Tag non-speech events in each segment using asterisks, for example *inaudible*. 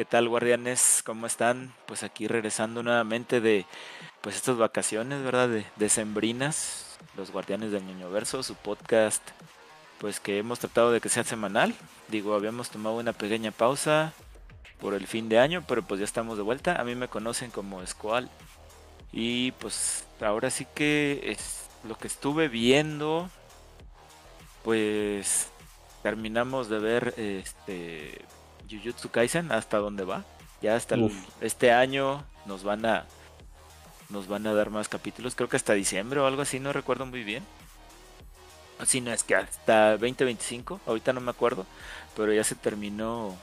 ¿Qué tal, guardianes? ¿Cómo están? Pues aquí regresando nuevamente de pues estas vacaciones, ¿verdad? De, de sembrinas, los guardianes del Ñoño Verso, su podcast, pues que hemos tratado de que sea semanal. Digo, habíamos tomado una pequeña pausa por el fin de año, pero pues ya estamos de vuelta. A mí me conocen como Squall. Y pues ahora sí que es lo que estuve viendo, pues terminamos de ver este Jujutsu Kaisen hasta dónde va. Ya hasta este año nos van a nos van a dar más capítulos, creo que hasta diciembre o algo así, no recuerdo muy bien. Así no es que hasta 2025, ahorita no me acuerdo, pero ya se terminó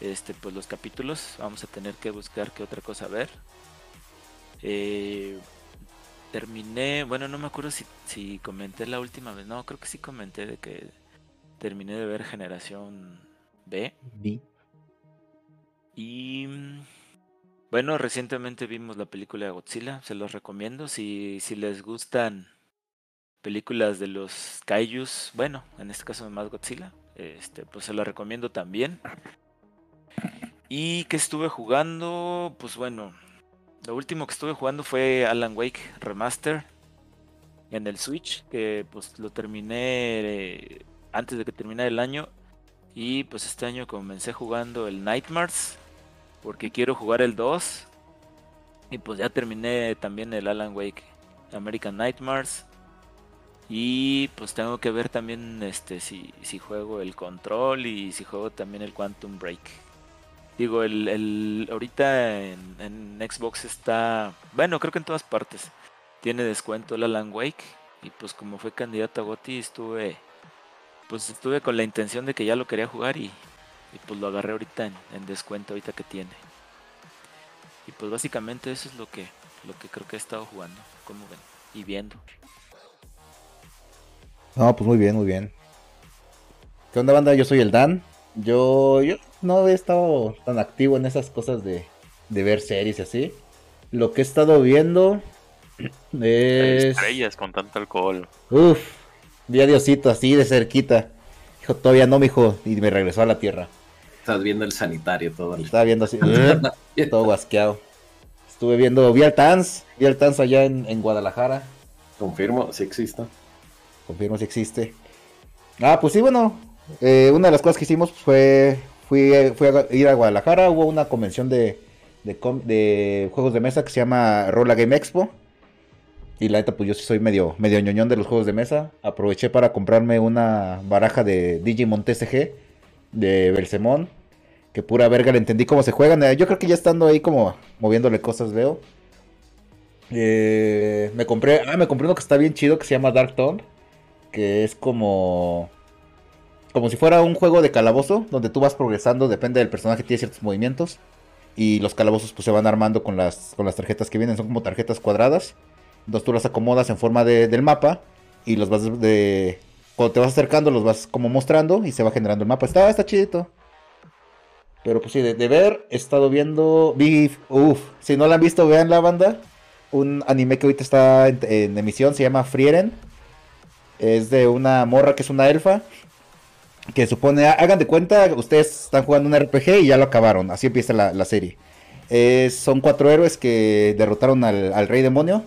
este pues los capítulos, vamos a tener que buscar qué otra cosa ver. Eh, terminé, bueno, no me acuerdo si, si comenté la última vez, no, creo que sí comenté de que terminé de ver Generación B. B. Y bueno, recientemente vimos la película de Godzilla, se los recomiendo. Si, si les gustan películas de los kaijus, bueno, en este caso más Godzilla, este, pues se la recomiendo también. Y que estuve jugando, pues bueno, lo último que estuve jugando fue Alan Wake Remaster en el Switch, que pues lo terminé eh, antes de que terminara el año. Y pues este año comencé jugando el Nightmares, porque quiero jugar el 2. Y pues ya terminé también el Alan Wake American Nightmares. Y pues tengo que ver también este si, si juego el control y si juego también el Quantum Break. Digo, el, el ahorita en, en, Xbox está, bueno, creo que en todas partes tiene descuento el Alan Wake. Y pues como fue candidato a GOTY estuve pues estuve con la intención de que ya lo quería jugar y, pues lo agarré ahorita en, descuento ahorita que tiene. Y pues básicamente eso es lo que, lo que creo que he estado jugando, como ven, y viendo. No, pues muy bien, muy bien. ¿Qué onda banda? Yo soy el Dan. Yo, yo no he estado tan activo en esas cosas de, de ver series y así. Lo que he estado viendo *clears throat* es... Estrellas con tanto alcohol. Uf, Vi a Diosito así de cerquita. Dijo, todavía no, mijo. Y me regresó a la tierra. Estás viendo el sanitario todo. Estaba viendo así, *laughs* *laughs* todo guasqueado. Estuve viendo, vi al Tans, vi al Tans allá en, Guadalajara. Confirmo, sí existe. Confirmo, sí existe. Ah, pues sí, bueno. Eh, una de las cosas que hicimos fue, fui, fui a ir a Guadalajara. Hubo una convención de, de, de juegos de mesa que se llama Rola Game Expo. Y la neta, pues yo sí soy medio, medio ñoñón de los juegos de mesa. Aproveché para comprarme una baraja de Digimon TCG de Belsemón. Que pura verga le entendí cómo se juegan. Eh, yo creo que ya estando ahí como moviéndole cosas veo. Eh, me compré. Ah, me compré uno que está bien chido que se llama Dark Tone. Que es como. Como si fuera un juego de calabozo. Donde tú vas progresando. Depende del personaje, tiene ciertos movimientos. Y los calabozos pues se van armando con las, con las tarjetas que vienen. Son como tarjetas cuadradas. Entonces tú las acomodas en forma de, del mapa y los vas de... Cuando te vas acercando los vas como mostrando y se va generando el mapa. Está, está chidito. Pero pues sí, de, ver, he estado viendo... Vi, uf, si no la han visto, vean la banda. Un anime que ahorita está en, emisión, se llama Frieren. Es de una morra que es una elfa. Que supone, hagan de cuenta, ustedes están jugando un RPG y ya lo acabaron. Así empieza la, serie. son cuatro héroes que derrotaron al, al rey demonio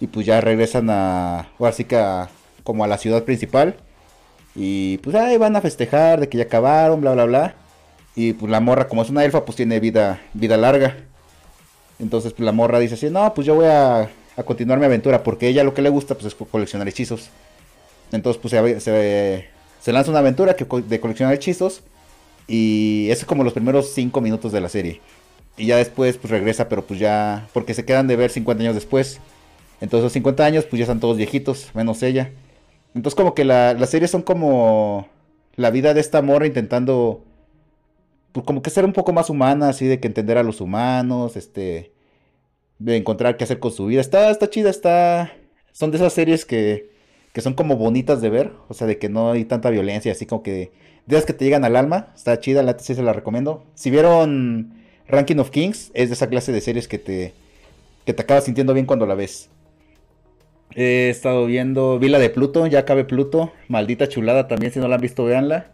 y pues ya regresan a, ahora sí que como a la ciudad principal. Y pues ahí van a festejar de que ya acabaron, bla, bla, bla. Y pues la morra, como es una elfa, pues tiene vida, vida larga. Entonces pues la morra dice así, no, pues yo voy a, a continuar mi aventura. Porque ella lo que le gusta pues es coleccionar hechizos. Entonces pues se, se, lanza una aventura que, de coleccionar hechizos. Y eso es como los primeros 5 minutos de la serie. Y ya después pues regresa, pero pues ya... Porque se quedan de ver 50 años después. Entonces, los 50 años, pues ya están todos viejitos, menos ella. Entonces, como que la, las series son como la vida de esta morra intentando, pues como que ser un poco más humana, así de que entender a los humanos, este, de encontrar qué hacer con su vida. Está, está chida, está, son de esas series que, que son como bonitas de ver, o sea, de que no hay tanta violencia, así como que de esas que te llegan al alma. Está chida, la sí se la recomiendo. Si vieron Ranking of Kings, es de esa clase de series que te, que te acabas sintiendo bien cuando la ves. He estado viendo Vila de Pluto, ya cabe Pluto. Maldita chulada también, si no la han visto, véanla.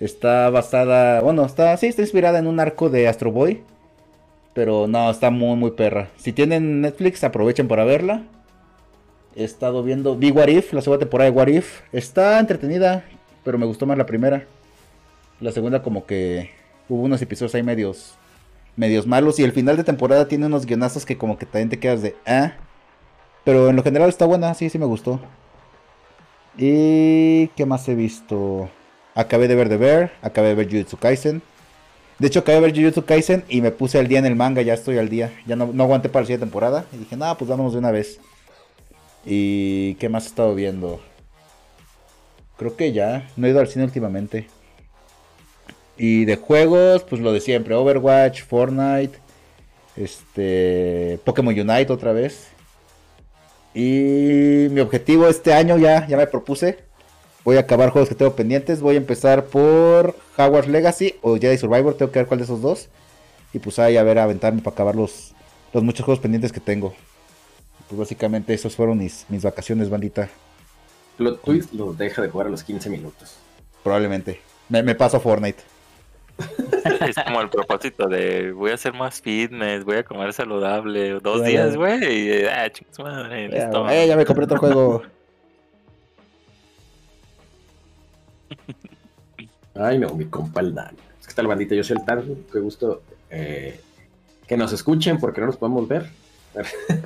Está basada, bueno, está, sí, está inspirada en un arco de Astro Boy. Pero no, está muy, muy perra. Si tienen Netflix, aprovechen para verla. He estado viendo Big What If, la segunda temporada de What If. Está entretenida, pero me gustó más la primera. La segunda como que hubo unos episodios ahí medios, medios malos. Y el final de temporada tiene unos guionazos que como que también te quedas de... Ah. Pero en lo general está buena, sí, sí me gustó. ¿Y qué más he visto? Acabé de ver The Bear, acabé de ver Jujutsu Kaisen. De hecho, acabé de ver Jujutsu Kaisen y me puse al día en el manga, ya estoy al día. Ya no, no aguanté para la siguiente temporada. Y dije, nada, pues vámonos de una vez. ¿Y qué más he estado viendo? Creo que ya. No he ido al cine últimamente. Y de juegos, pues lo de siempre. Overwatch, Fortnite. Este. Pokémon Unite otra vez. Y mi objetivo este año ya, ya me propuse. Voy a acabar juegos que tengo pendientes. Voy a empezar por Hogwarts Legacy o Jedi Survivor. Tengo que ver cuál de esos dos. Y pues ahí a ver, a aventarme para acabar los, los muchos juegos pendientes que tengo. Pues básicamente esos fueron mis, mis vacaciones, bandita. Plot twist lo deja de jugar a los 15 minutos. Probablemente. Me, me paso a Fortnite. *laughs* es como el propósito de voy a hacer más fitness, voy a comer saludable. Dos Bueno. días, güey. Y ah, chicos, madre. Ya, listo. eh, ya me compré otro juego. *laughs* Ay, no, mi compa el Dan. Es que tal bandita, yo soy el Dan. Qué gusto eh, que nos escuchen porque no nos podemos ver. *laughs*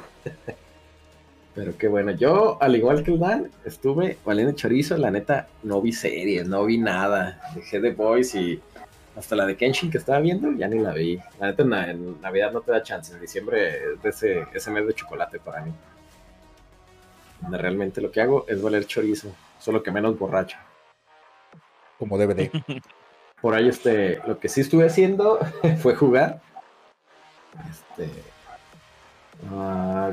Pero qué bueno. Yo, al igual que el Dan, estuve valiendo chorizo. La neta, no vi series, no vi nada. Dejé de Boys y hasta la de Kenshin que estaba viendo, ya ni la vi. La neta, en, na- en Navidad no te da chance. En diciembre es de ese, ese mes de chocolate para mí. Donde realmente lo que hago es valer chorizo, solo que menos borracho. Como DVD. *laughs* Por ahí, este, lo que sí estuve haciendo *laughs* fue jugar. Este. ah,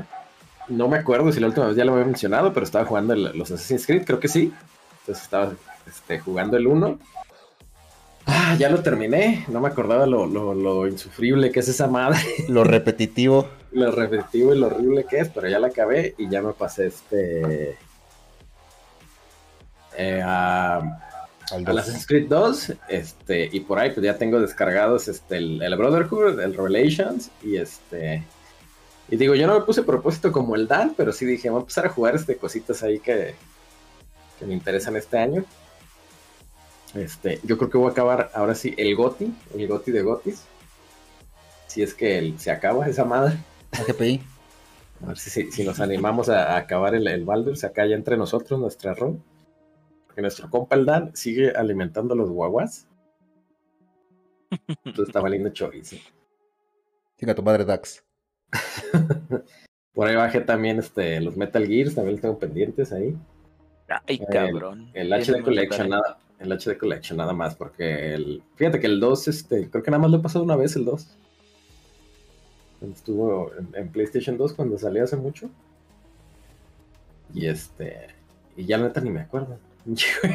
no me acuerdo si la última vez ya lo había mencionado, pero estaba jugando el- los Assassin's Creed, creo que sí. Entonces estaba este, jugando el 1. Ah, ya lo terminé. No me acordaba lo, lo- lo insufrible que es esa madre, Lo repetitivo. *laughs* lo repetitivo y lo horrible que es, pero ya la acabé y ya me pasé este. eh, a, Al. Assassin's Creed 2, este, y por ahí pues ya tengo descargados este, el, el Brotherhood, el Revelations, y este, y digo, yo no me puse propósito como el Dan, pero sí dije, voy a empezar a jugar este cositas ahí que, que me interesan este año. Este, yo creo que voy a acabar ahora sí el GOTI, el GOTI de GOTIS. Si es que el- se acaba esa madre. A ver si, si- si nos animamos a, a acabar el, el Baldur's acá ya entre nosotros, nuestra rol. Porque nuestro compa el Dan sigue alimentando a los guaguas. Entonces está valiendo chorizo. Chinga tu madre, Dax. *laughs* Por ahí bajé también este, los Metal Gears, también los tengo pendientes ahí. Ay, cabrón. El Ya HD Collection, nada. El HD Collection nada más, porque el. Fíjate que el 2, este, creo que nada más lo he pasado una vez el 2. Cuando Estuvo en, en PlayStation 2 cuando salió hace mucho. Y este. Y ya la neta ni me acuerdo. *laughs*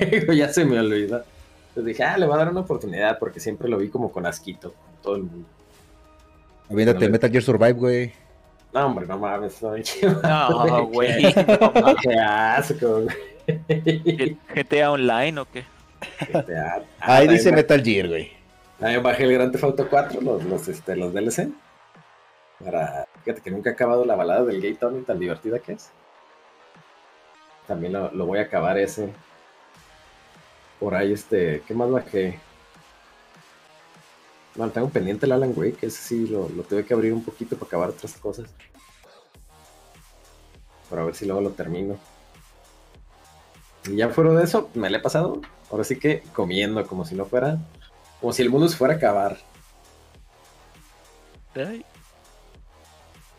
Juego ya se me olvidó. Entonces dije, ah, le voy a dar una oportunidad porque siempre lo vi como con asquito. como todo el mundo. Aviéntate Dale. Metal Gear Survive, güey. No, hombre, no mames, soy No, *laughs* güey. *laughs* Qué asco, güey. GTA Online o qué? Este, ah, Ahí ah, dice Metal Gear, güey. También bajé el Grand Theft Auto 4, los, los, este, los DLC. Para. Fíjate que nunca he acabado la balada del Gay Tony, tan divertida que es. También lo, lo voy a acabar ese. Por ahí, este. ¿Qué más bajé? Bueno, tengo pendiente el Alan Wake, ese sí lo, lo tuve que abrir un poquito para acabar otras cosas. Para ver si luego lo termino. Y ya fuera de eso, me le he pasado. Ahora sí que comiendo, como si no fuera. Como si el mundo se fuera a acabar. Ay,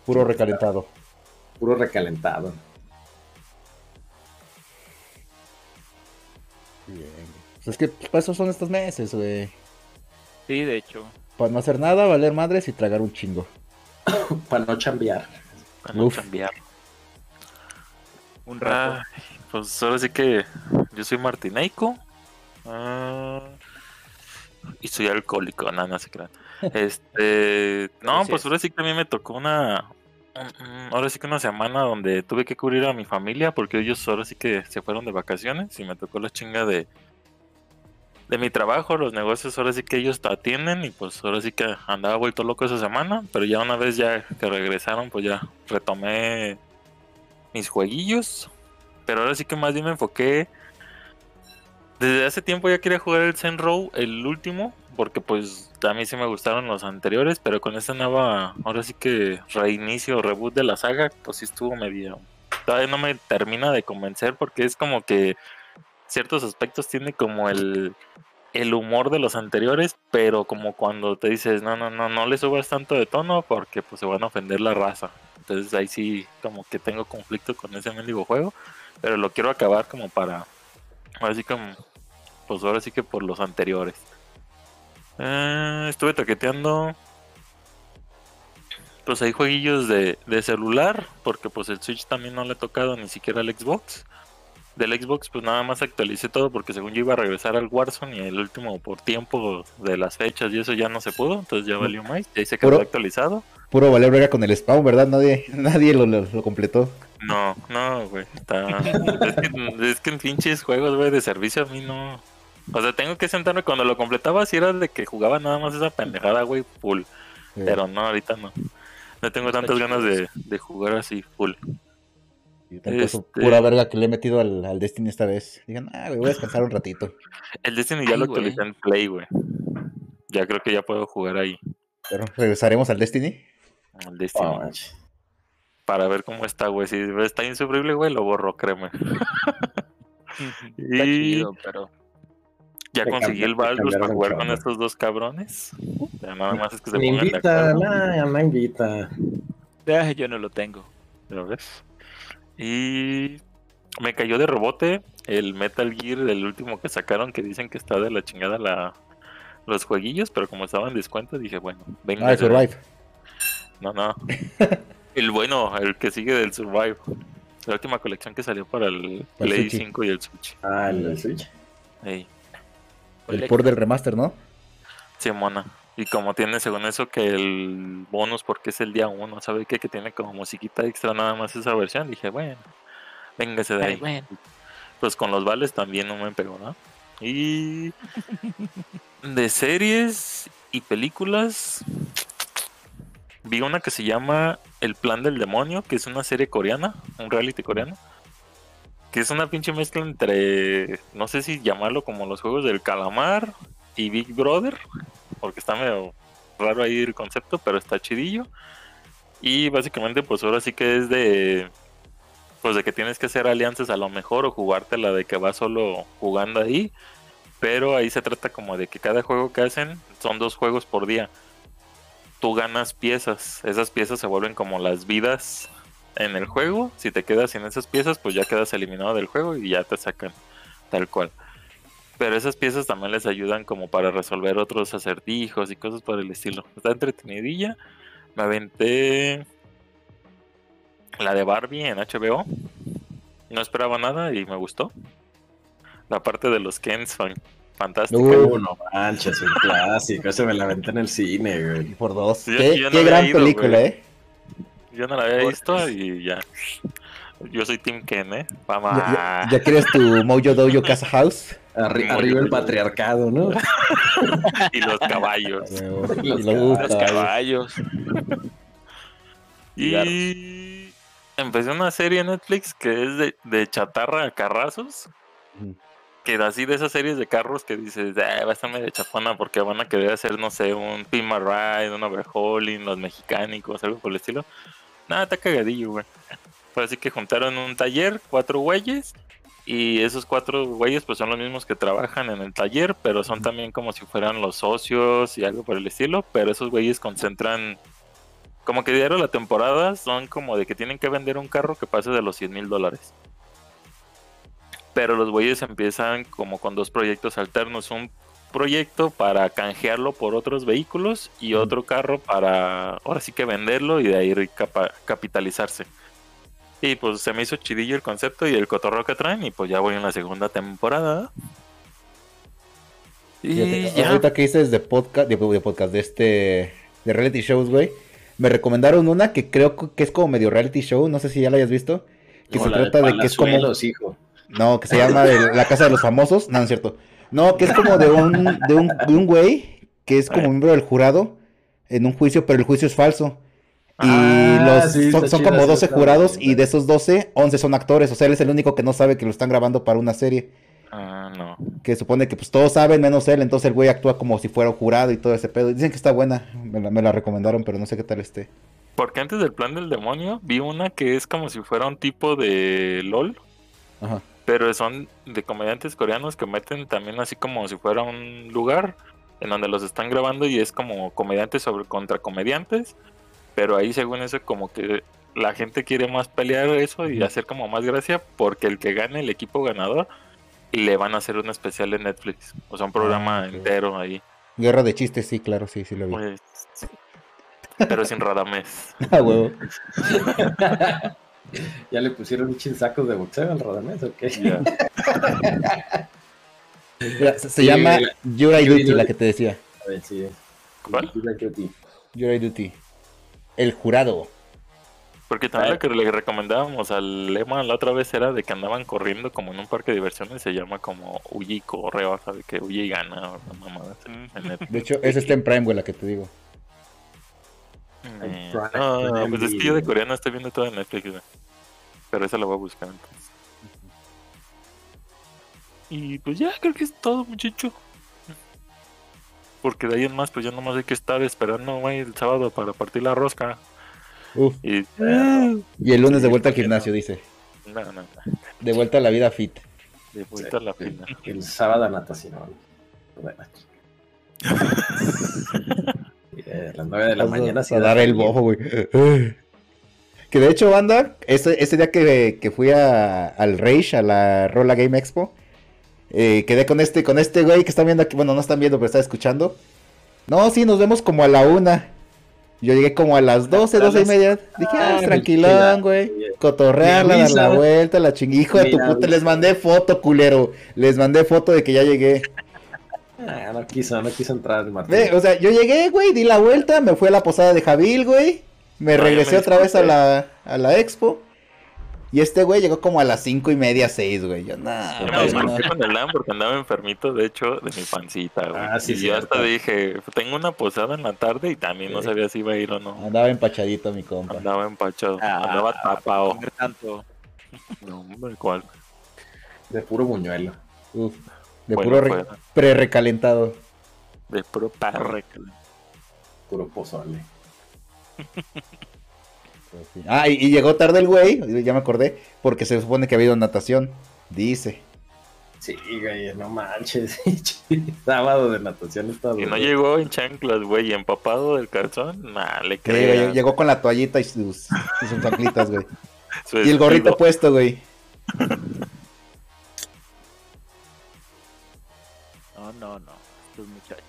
Puro recalentado. Puro recalentado. Bien. Pues es que para eso son estos meses, güey. Sí, de hecho. Para no hacer nada, valer madres y tragar un chingo. *coughs* Para no chambear. Para no Uf. cambiar. Un rato. Ah, pues ahora sí que yo soy martinaico. ah, y soy alcohólico, nada, no se crean. *laughs* Este, no, pues es. ahora sí que a mí me tocó una. un- un- Ahora sí que una semana donde tuve que cubrir a mi familia porque ellos ahora sí que se fueron de vacaciones y me tocó la chinga de de mi trabajo, los negocios ahora sí que ellos te atienden y pues ahora sí que andaba vuelto loco esa semana, pero ya una vez ya que regresaron pues ya retomé mis jueguillos, pero ahora sí que más bien me enfoqué desde hace tiempo ya quería jugar el Zen Row, el último, porque pues a mí sí me gustaron los anteriores, pero con esta nueva, ahora sí que reinicio, reboot de la saga, pues sí estuvo medio... Todavía no me termina de convencer porque es como que ciertos aspectos tiene como el, el humor de los anteriores, pero como cuando te dices, no, no, no, no le subas tanto de tono porque pues se van a ofender la raza. Entonces ahí sí como que tengo conflicto con ese mendigo juego, pero lo quiero acabar como para, así como, pues ahora sí que por los anteriores. Eh, estuve toqueteando. Pues hay jueguillos de, de, celular, porque pues el Switch también no le he tocado ni siquiera al Xbox. Del Xbox pues nada más actualicé todo porque según yo iba a regresar al Warzone y el último por tiempo de las fechas y eso ya no se pudo, entonces ya valió más, y ahí se quedó actualizado. Puro valer brega con el spawn, ¿verdad? Nadie, *laughs* nadie lo, lo- lo completó. No, no, güey. Está... es, *laughs* que, es que en pinches juegos, güey, de servicio a mí no. O sea, tengo que sentarme cuando lo completaba, si era de que jugaba nada más esa pendejada, güey, full. Pero no, ahorita no. No tengo tantas ganas de, de jugar así, full. Su este- pura verga que le he metido al, al Destiny esta vez. Digan, ah, güey, voy a descansar un ratito. El Destiny ya Ay, lo actualicé en Play, güey. Ya creo que ya puedo jugar ahí. Pero regresaremos al Destiny. El Destiny. Oh, para ver cómo está, güey. Si está insufrible, güey, lo borro, créeme. *laughs* Está Y- chido, pero Ya Te conseguí el cambiaron para jugar con estos dos cabrones. Ya nada más es que se Me pongan de invita, acuerdo. no, no invita. ah, yo no lo tengo. ¿Ya ves? Y me cayó de rebote el Metal Gear, el último que sacaron, que dicen que está de la chingada la, los jueguillos, pero como estaba en descuento, dije, bueno, venga. Ah, el Survive. No, no. *laughs* el bueno, el que sigue del Survive. La última colección que salió para el Para Play Switch. 5 y el Switch. Ah, el del Switch. El port del remaster, ¿no? sí, mona. Y como tiene según eso que el bonus porque es el día 1, ¿sabe qué? Que tiene como musiquita extra nada más esa versión. Dije, bueno, véngase de Ay, ahí. bueno. Pues con los vales también no me pegó, ¿no? Y de series y películas vi una que se llama El plan del demonio, que es una serie coreana, un reality coreano, que es una pinche mezcla entre no sé si llamarlo como los juegos del calamar y Big Brother, porque está medio raro ahí el concepto, pero está chidillo. Y básicamente pues ahora sí que es de pues de que tienes que hacer alianzas a lo mejor o jugártela de que vas solo jugando ahí. Pero ahí se trata como de que cada juego que hacen son dos juegos por día. Tú ganas piezas. Esas piezas se vuelven como las vidas en el juego. Si te quedas sin esas piezas, pues ya quedas eliminado del juego y ya te sacan tal cual. Pero esas piezas también les ayudan como para resolver otros acertijos y cosas por el estilo. Está entretenidilla. Me aventé la de Barbie en HBO. No esperaba nada y me gustó. La parte de los Kens fan, fantástica. Uh. No manches, un clásico. Ese me la aventé en el cine, güey. Por dos. Sí, qué yo no qué había gran ido, película, güey. ¿eh? Yo no la había visto y ya. Yo soy Team Ken, ¿eh? Vamos. Ya, ya- ya quieres tu Mojo Dojo *laughs* Casa House. Arri- Muy arriba el patriarcado, ¿no? *laughs* Y los caballos. *laughs* Y Los los Los caballos. Y empecé una serie en Netflix que es de, de chatarra a carrazos. Que así de esas series de carros que dices, "Ah, va a estar medio chafona porque van a querer hacer, no sé, un Pima Ride, un Overhauling, los mecánicos, algo por el estilo. Nada, está cagadillo, güey. Así que juntaron un taller, cuatro güeyes, y esos cuatro güeyes pues son los mismos que trabajan en el taller, pero son también como si fueran los socios y algo por el estilo, pero esos güeyes concentran como que diario la temporada son como de que tienen que vender un carro que pase de los 100 mil dólares. Pero los güeyes empiezan como con dos proyectos alternos. Un proyecto para canjearlo por otros vehículos y otro carro para ahora sí que venderlo y de ahí capa- capitalizarse. Y pues se me hizo chidillo el concepto y el cotorreo que traen y pues ya voy en la segunda temporada. Y Fíjate, ya. Ahorita que dices de podcast, de, de podcast, de este, de reality shows, güey. Me recomendaron una que creo que es como medio reality show, no sé si ya la hayas visto. Que No, se trata de que es como... Palazuelos, hijo. No, que se llama de La Casa de los Famosos. No, no es cierto. No, que es como de un, de un, de un güey que es como miembro del jurado en un juicio, pero el juicio es falso. Y Ah, los, sí, son, como sí, 12 está jurados y de esos 12, 11 son actores. O sea, él es el único que no sabe que lo están grabando para una serie. Ah, no. Que supone que pues todos saben menos él, entonces el güey actúa como si fuera un jurado y todo ese pedo. Dicen que está buena, me la, me la recomendaron, pero no sé qué tal esté. Porque antes del plan del demonio vi una que es como si fuera un tipo de LOL, Ajá. pero son de comediantes coreanos que meten también así como si fuera un lugar en donde los están grabando y es como comediantes sobre contra comediantes, pero ahí según eso como que la gente quiere más pelear eso y hacer como más gracia porque el que gane el equipo ganador y le van a hacer un especial de Netflix, o sea, un programa Ah, ok. entero ahí. Guerra de chistes, sí, claro, sí, sí lo vi. Pues, pero sin Radamés. *laughs* Ah, huevo. *laughs* ¿Ya le pusieron un sacos de boxeo al Radamés o qué? *laughs* Mira, se, se Sí, llama Yuri Duty, la que te decía. A ver, sí. ¿Cuál? Yuri Duty. El jurado. Porque también lo que le recomendábamos al lema la otra vez era de que andaban corriendo como en un parque de diversiones, se llama como huye y corre, o sea, de que huye y gana, o una mamada así, en Netflix. De hecho, ese está en Prime, güey, la que te digo. Eh, Prime no, pues es que yo de coreano estoy viendo todo en Netflix, güey. Pero esa la voy a buscar entonces. Y pues ya, creo que es todo, muchacho. Porque de ahí en más, pues ya nomás hay que estar esperando, güey, el sábado para partir la rosca. Uf. Y... Y el lunes de vuelta al ¿por qué gimnasio, no? dice. No, no, no. De vuelta a la vida fit. De vuelta a la fila. El sábado a natación. Bueno. Eh, *laughs* a las 9 de la Vas a- mañana. sí a da dar el bojo, güey. Que de hecho, banda, ese, ese día que, que fui a, al Rage, a la Rola Game Expo, eh, quedé con este, con este güey que están viendo aquí, bueno, no están viendo, pero está escuchando. No, sí, nos vemos como a la una. Yo llegué como a las 12, 12 y media. Dije, ah, Ah, tranquilón, güey. Cotorrearla, dar la vuelta, la ching... Hijo de tu puta, les mandé foto, culero. Les mandé foto de que ya llegué. Ah, no quiso, no quiso entrar el Martín. Ve, o sea, yo llegué, güey, di la vuelta, me fui a la posada de Javil, güey. Me Ah, regresé otra vez a la, a la expo. Y este güey llegó como a las cinco y media, seis, güey. Yo, nah, Yo güey, me no. disculpé con el LAN porque andaba enfermito, de hecho, de mi pancita, güey. Ah, sí, y yo hasta dije, tengo una posada en la tarde y también no sabía si iba a ir o no. Andaba empachadito mi compa. Andaba empachado, Ah, andaba tapado. tanto. No, hombre, ¿cuál? De puro buñuelo. Uf, de Bueno, puro re- fue pre-recalentado. de puro parre. Puro pozole. *laughs* Pues sí. Ah, y, y llegó tarde el güey, ya me acordé, porque se supone que ha habido natación. Dice. Sí, güey, no manches. *laughs* Sábado de natación está Y no llegó en chanclas, güey, y empapado del calzón, nah, le creo. llegó con la toallita y sus, y sus chanclitas, güey. *laughs* Su Y el gorrito puesto, güey. No, no, no. Estos muchachos.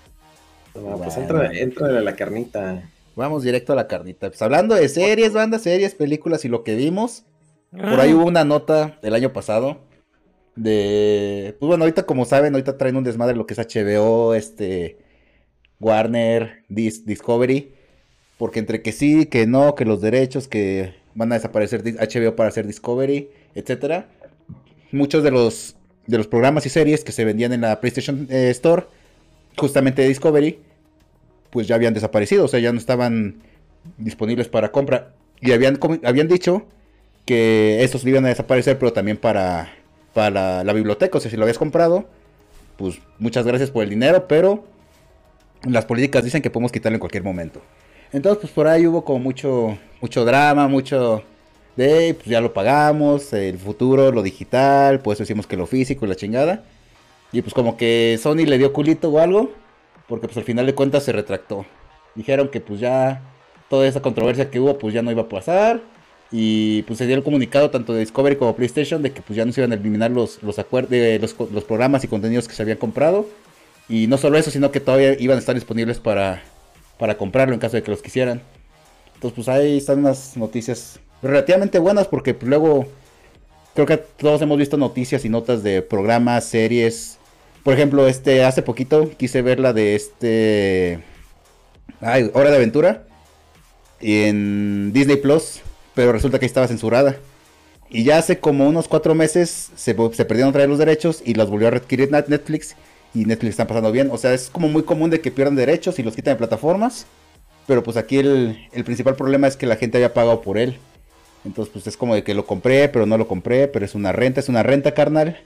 No, pues entra, entra a la carnita. Vamos directo a la carnita. Pues hablando de series, bandas, series, películas y lo que vimos. Por ahí hubo una nota del año pasado de... Pues bueno, ahorita como saben, ahorita traen un desmadre lo que es HBO, este... Warner, Dis- Discovery. Porque entre que sí, que no, que los derechos, que van a desaparecer HBO para hacer Discovery, etcétera. Muchos de los, de los programas y series que se vendían en la PlayStation eh, Store, justamente de Discovery, pues ya habían desaparecido, o sea, ya no estaban disponibles para compra. Y habían, habían dicho que estos iban a desaparecer, pero también para, para la biblioteca. O sea, si lo habías comprado, pues muchas gracias por el dinero, pero las políticas dicen que podemos quitarlo en cualquier momento. Entonces, pues por ahí hubo como mucho, mucho drama, mucho de, pues ya lo pagamos, el futuro, lo digital, pues decimos que lo físico y la chingada. Y pues como que Sony le dio culito o algo, porque pues al final de cuentas se retractó. Dijeron que pues ya toda esa controversia que hubo pues ya no iba a pasar. Y pues se dio el comunicado tanto de Discovery como PlayStation de que pues ya no se iban a eliminar los, los, de los, los programas y contenidos que se habían comprado. Y no solo eso, sino que todavía iban a estar disponibles para, para comprarlo en caso de que los quisieran. Entonces pues ahí están unas noticias relativamente buenas porque pues, luego creo que todos hemos visto noticias y notas de programas, series. Por ejemplo, este hace poquito quise ver la de este ay, Hora de Aventura en Disney Plus, pero resulta que estaba censurada. Y ya hace como unos cuatro meses se, perdieron otra vez los derechos y los volvió a adquirir Net- Netflix. y Netflix están pasando bien. O sea, es como muy común de que pierdan derechos y los quitan de plataformas. Pero pues aquí el, el principal problema es que la gente haya pagado por él. Entonces pues es como de que lo compré, pero no lo compré, pero es una renta, es una renta carnal.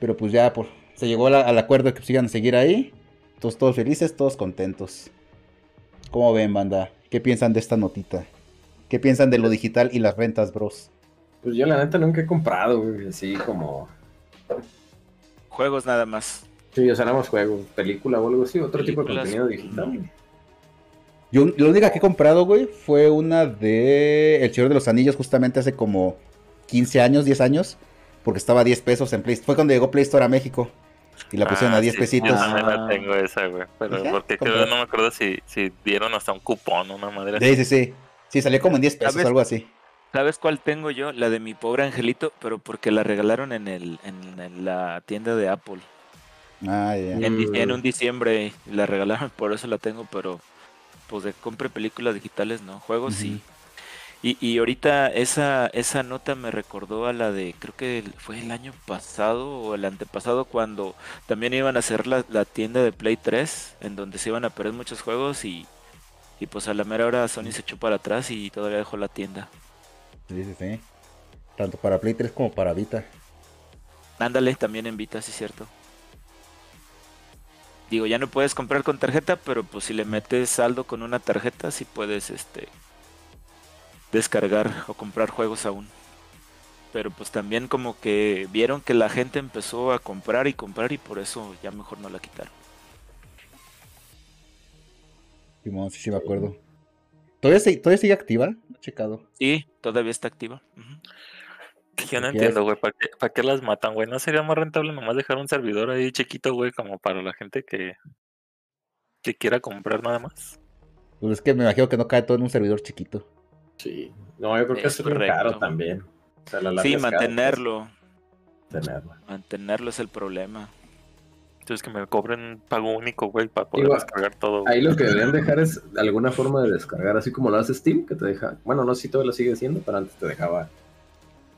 Pero pues ya por, se llegó al acuerdo de que sigan a seguir ahí. Todos, todos felices, todos contentos. ¿Cómo ven, banda? ¿Qué piensan de esta notita? ¿Qué piensan de lo digital y las rentas, bros? Pues yo la neta nunca he comprado, güey, así como... Juegos nada más. Sí, o sea, nada más juegos, película o algo así, otro tipo de contenido digital. Yo, la única que he comprado, güey, fue una de El Señor de los Anillos, justamente hace como 15 años, 10 años, porque estaba a 10 pesos en Play Fue cuando llegó Play Store a México. Y la pusieron a 10 Ah, sí, pesitos. Yo también la tengo esa, güey. Pero porque creo, no me acuerdo si, si dieron hasta un cupón, una madre Sí, sí, sí. Sí, salió como en 10 pesos, ¿Sabes? algo así. ¿Sabes cuál tengo yo? La de mi pobre angelito, pero porque la regalaron en, el, en, en la tienda de Apple. Ah, ya. En, en Mm. un diciembre y la regalaron, por eso la tengo, pero pues de compre películas digitales, no, juegos sí. Y, y ahorita esa, esa nota me recordó a la de, creo que fue el año pasado o el antepasado cuando también iban a hacer la, la tienda de Play 3, en donde se iban a perder muchos juegos y, y pues a la mera hora Sony se echó para atrás y todavía dejó la tienda. Sí, sí, sí. Tanto para Play 3 como para Vita. Ándale, también en Vita, sí es cierto. Digo, ya no puedes comprar con tarjeta, pero pues si le metes saldo con una tarjeta, sí puedes este descargar o comprar juegos aún. Pero pues también como que vieron que la gente empezó a comprar y comprar y por eso ya mejor no la quitaron. Simón, sí, sí, me acuerdo. ¿Todavía, se- ¿Todavía sigue activa? No he checado. Sí, todavía está activa. Yo no entiendo, güey, ¿para qué, para qué las matan, güey? ¿No sería más rentable nomás dejar un servidor ahí chiquito, güey, como para la gente que, que quiera comprar nada más? Pues es que me imagino que no cae todo en un servidor chiquito. Sí. No, yo creo que Es correcto. caro también. O sea, a la larga Sí, es caro, mantenerlo, pues, tenerlo. mantenerlo es el problema. Entonces que me cobren un pago único, güey, para poder Igual, descargar todo. güey. Ahí lo que deberían dejar es alguna forma de descargar, así como lo hace Steam, que te deja. Bueno, no sé si todavía lo sigue haciendo, pero antes te dejaba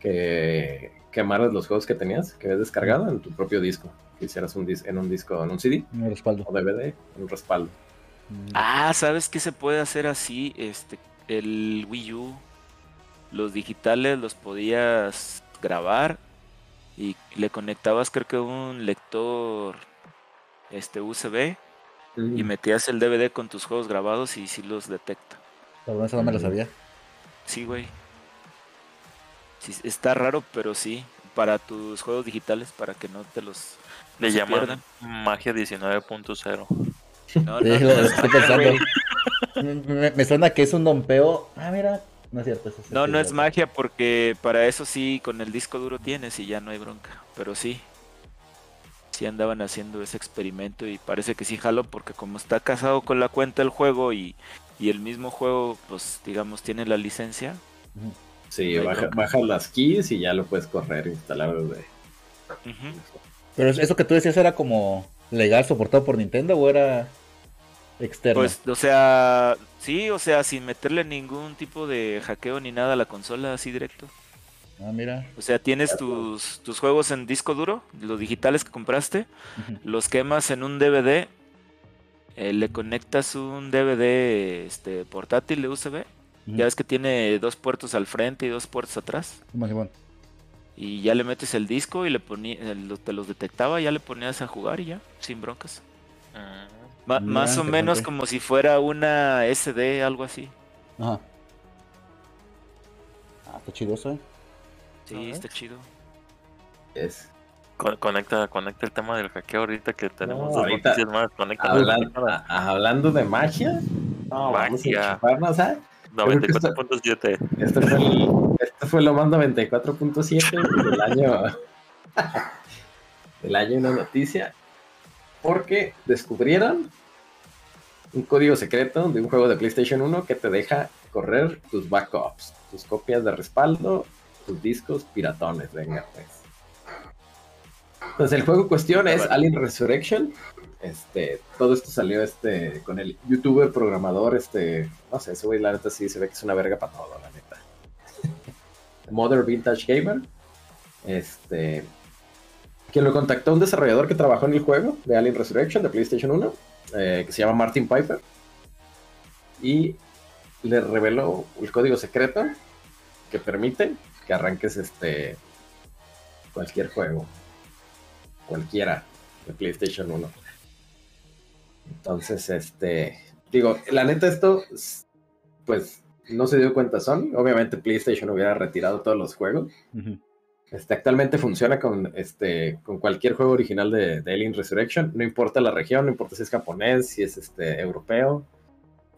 que quemaras los juegos que tenías, que habías descargado en tu propio disco. Que hicieras un dis en un disco, en un CD Un respaldo. o DVD, en un respaldo. Ah, ¿sabes qué se puede hacer así? Este, el Wii U, los digitales los podías grabar y le conectabas creo que un lector este USB y Mm. metías el DVD con tus juegos grabados y sí los detecta. Cabrón, esa no me la sabía. Sí, güey. Sí, está raro, pero sí, para tus juegos digitales para que no te los Le llaman pierdan. Magia 19.0. No. Me, me suena que es un dompeo. Ah, mira. No es cierto. eso sí No, no es magia porque para eso sí con el disco duro tienes y ya no hay bronca. Pero sí, sí andaban haciendo ese experimento y parece que sí jalo porque como está casado con la cuenta del juego y, y el mismo juego, pues digamos, tiene la licencia. Sí, No hay baja, bajas las keys y ya lo puedes correr e instalar. Pero eso que tú decías era como legal, soportado por Nintendo o era externo. Pues, o sea, sí, o sea, sin meterle ningún tipo de hackeo ni nada a la consola así directo. Ah, mira. O sea, tienes tus, tus juegos en disco duro, los digitales que compraste, los quemas en un DVD, eh, le conectas un DVD este, portátil de USB, ya ves que tiene dos puertos al frente y dos puertos atrás, Simón. Y ya le metes el disco y le poní- eh, lo- te los detectaba, ya le ponías a jugar y ya, sin broncas. Mm, Ma- Mira, más o menos como si fuera una SD, algo así. Ajá. Ah, está chido eso, eh. Sí, está chido. Es. Con- Conecta, conecta el tema del hackeo ahorita que tenemos No, dos ahorita- noticias más. Conecta Hablan- a- hablando de magia. No, vamos Magia. a chuparnos, ¿ah? Creo que está- 94.7. Este fue, el, este fue lo más 94.7 del año. *laughs* del año una noticia. Porque descubrieron un código secreto de un juego de PlayStation 1 que te deja correr tus backups, tus copias de respaldo, tus discos piratones. Venga, pues. Entonces el juego en cuestión es Alien Resurrection. Este, todo esto salió este con el youtuber programador, este, no sé, ese güey la neta sí se ve que es una verga para todo, la neta. *laughs* Mother Vintage Gamer. Este. quien lo contactó un desarrollador que trabajó en el juego de Alien Resurrection de PlayStation 1, eh, que se llama Martin Piper, y le reveló el código secreto que permite que arranques este cualquier juego, cualquiera de PlayStation 1. Entonces, este, digo, la neta esto, pues, no se dio cuenta Sony. Obviamente PlayStation hubiera retirado todos los juegos. Este, actualmente funciona con, este, con cualquier juego original de, Alien Resurrection. No importa la región, no importa si es japonés, si es este, europeo,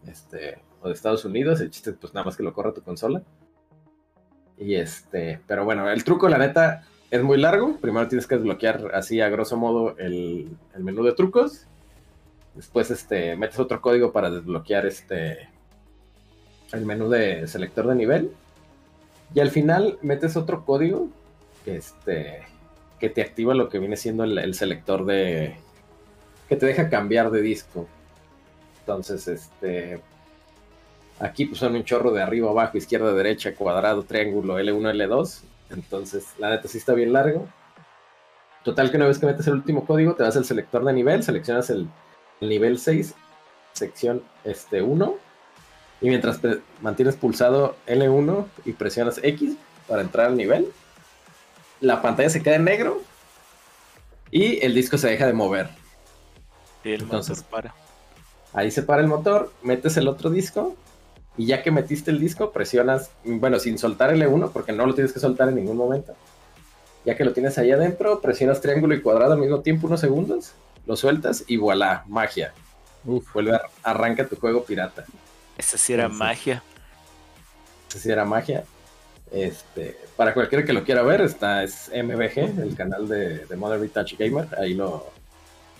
este, o de Estados Unidos. El chiste, pues nada más que lo corra tu consola. Y este, pero bueno, el truco, la neta, es muy largo. Primero tienes que desbloquear así a grosso modo el, el menú de trucos. Después este, metes otro código para desbloquear este, el menú de selector de nivel. Y al final metes otro código que, este, que te activa lo que viene siendo el, selector de... que te deja cambiar de disco. Entonces, este... Aquí pues son un chorro de arriba, abajo, izquierda, derecha, cuadrado, triángulo, L1, L2. Entonces, la neta sí está bien largo. Total que una vez que metes el último código, te vas al selector de nivel, seleccionas el, nivel 6, sección este, 1. Y mientras mantienes pulsado L1 y presionas X para entrar al nivel, la pantalla se queda en negro y el disco se deja de mover. Y el Entonces, motor para. Ahí se para el motor, metes el otro disco y ya que metiste el disco, presionas, bueno, sin soltar L1 porque no lo tienes que soltar en ningún momento. Ya que lo tienes ahí adentro, presionas triángulo y cuadrado al mismo tiempo unos segundos, lo sueltas y voilà, magia. Vuelve a arranca tu juego pirata. Esa sí era magia. Esa sí era magia. Este, para cualquiera que lo quiera ver, está es MBG, el canal de, de Modern Retouch Gamer, ahí lo,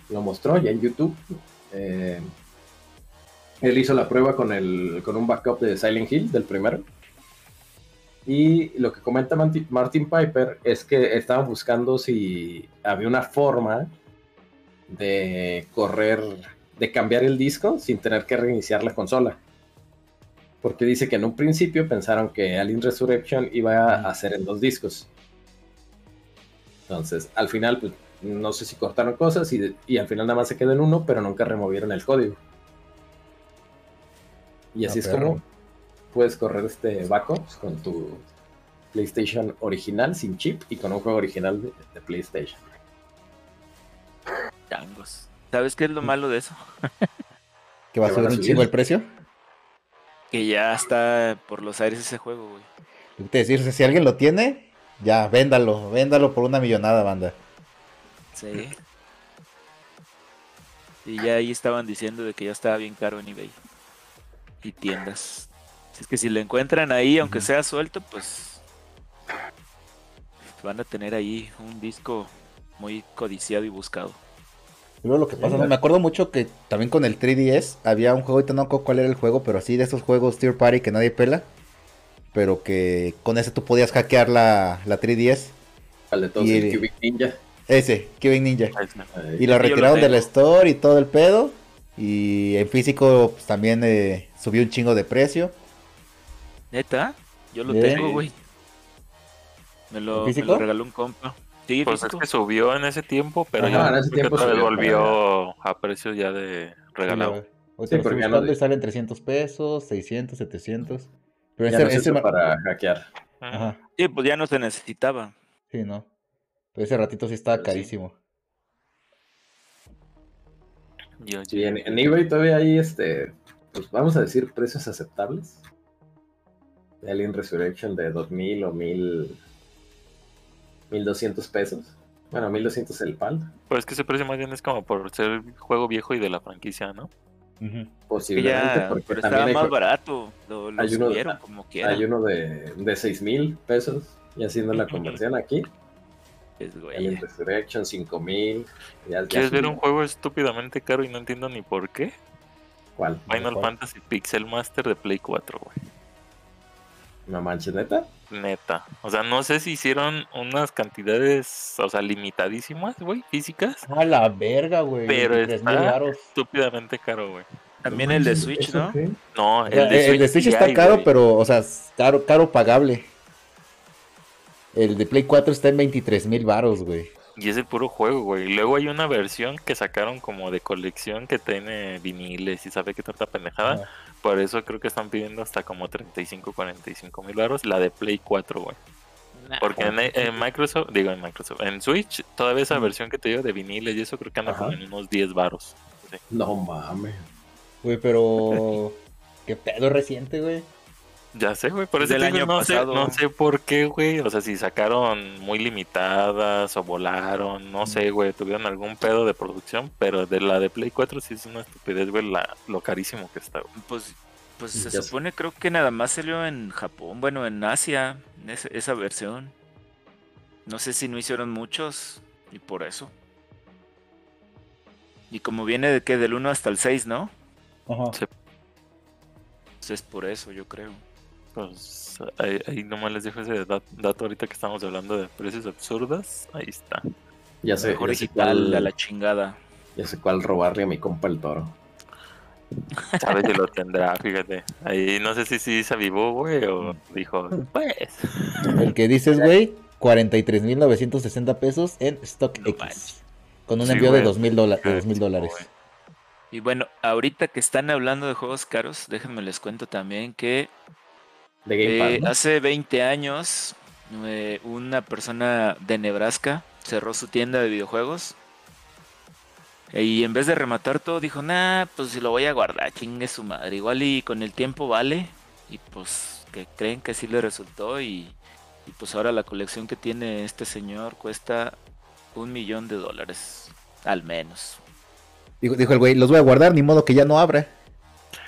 lo mostró ya en YouTube. Eh, él hizo la prueba con, el, con un backup de Silent Hill del primero. Y lo que comenta Martin Piper es que estaban buscando si había una forma de correr, de cambiar el disco sin tener que reiniciar la consola porque dice que en un principio pensaron que Alien Resurrection iba a hacer en dos discos. Entonces, al final, pues, no sé si cortaron cosas y, al final nada más se quedó en uno, pero nunca removieron el código. Y así es como puedes correr este backups con tu PlayStation original sin chip y con un juego original de, PlayStation. Changos. ¿Sabes qué es lo malo de eso? ¿Que va a subir un chingo el precio? que ya está por los aires ese juego, güey. Te decir, si alguien lo tiene, ya, véndalo, véndalo por una millonada, banda. Sí. Y ya ahí estaban diciendo de que ya estaba bien caro en eBay. Y tiendas. Es que si lo encuentran ahí, aunque sea suelto, pues van a tener ahí un disco muy codiciado y buscado. Luego lo que pasa, me acuerdo mucho que también con el 3DS había un juego, ahorita no recuerdo cuál era el juego, pero así de esos juegos Tier Party que nadie pela. Pero que con ese tú podías hackear la, la 3DS. Al de todos, el Cubic Ninja. Ese, Cubic Ninja. y lo retiraron del store y todo el pedo. Y en físico pues, también eh, subió un chingo de precio. ¿Neta? Yo lo tengo, güey. Me lo, me lo regaló un compa pues es que subió en ese tiempo, pero ya en ese tiempo volvió a precio ya de regalado. Sí, porque ya no salen 300 pesos, 600, 700. Pero ya ese, para hackear. Ajá. Sí, pues ya no se necesitaba. Sí, ¿no? Pero ese ratito sí estaba carísimo. Y en, en, eBay todavía hay, este, pues vamos a decir, precios aceptables. De Alien Resurrection de 2000 o 1000 1200 pesos. Bueno, 1200 el PAL. Pues es que ese precio más bien es como por ser juego viejo y de la franquicia, ¿no? Posiblemente, porque pero estaba más barato. Lo, hay, uno, como hay uno de, de 6 mil pesos y haciendo la *laughs* conversión aquí. Es güey. El Resurrection 5000. ¿Quieres ver un juego estúpidamente caro y no entiendo ni por qué? ¿Cuál? Final Fantasy Pixel Master de Play 4, güey. ¿No manches, neta? Neta. O sea, no sé si hicieron unas cantidades, o sea, limitadísimas, güey, físicas. A la verga, güey. Pero está estúpidamente caro, güey. También el de Switch, ¿no? No, el de Switch, está caro, pero, o sea, caro, caro pagable. El de Play 4 está en 23 mil baros, güey. Y es el puro juego, güey. Y luego hay una versión que sacaron como de colección que tiene viniles y sabe qué tanta pendejada. Por eso creo que están pidiendo hasta como 35, 45 mil baros. La de Play 4, güey. Porque en, en Microsoft, digo en Microsoft, en Switch, todavía esa versión que te digo de viniles y eso creo que anda como en unos 10 baros. No mames. Güey, pero. *laughs* ¿Qué pedo reciente, güey? Ya sé, güey, por eso Del año no sé, pasado. no sé por qué, güey. O sea, si sacaron muy limitadas o volaron, no sé, güey, tuvieron algún pedo de producción, pero de la de Play 4 sí es una estupidez, güey, la, lo carísimo que está, güey. Pues, pues se Ya sé. supone, creo que nada más salió en Japón, bueno, en Asia, esa, esa versión. No sé si no hicieron muchos y por eso. Y como viene de que del 1 hasta el 6, ¿no? Ajá. Pues es por eso, yo creo. Pues ahí, ahí nomás les dejo ese dat- dato ahorita que estamos hablando de precios absurdas. Ahí está. Ya sé, Mejor ya sé cuál, a la chingada. ya sé cuál robarle a mi compa el toro. Sabes si lo tendrá, fíjate. Ahí no sé si sí se avivó, güey, o dijo, pues. El que dices, güey, 43.960 pesos en StockX. No manches. con un Sí, envío de güey. 2.000 dola- de Carísimo, 2.000 dólares. Y bueno, ahorita que están hablando de juegos caros, déjenme les cuento también que De Game Eh, Pass, ¿no? hace 20 años, eh, una persona de Nebraska cerró su tienda de videojuegos. Y en vez de rematar todo, dijo, nah, pues si lo voy a guardar, chingue su madre. Igual y con el tiempo vale. Y pues que creen que sí le resultó. Y, y pues ahora la colección que tiene este señor cuesta un millón de dólares. Al menos. Dijo, dijo el güey, los voy a guardar, ni modo que ya no abra.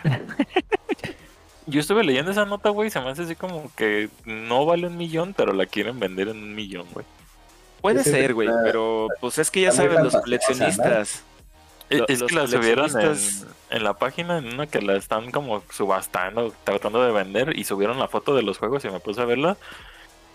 *laughs* Yo estuve leyendo esa nota, güey, se me hace así como que no vale un millón, pero la quieren vender en un millón, güey. Puede ser, güey, pero pues es que ya sabes, los coleccionistas. Es, Lo- es los que la subieron en, en la página, en una que la están como subastando, tratando de vender, y subieron la foto de los juegos y me puse a verla.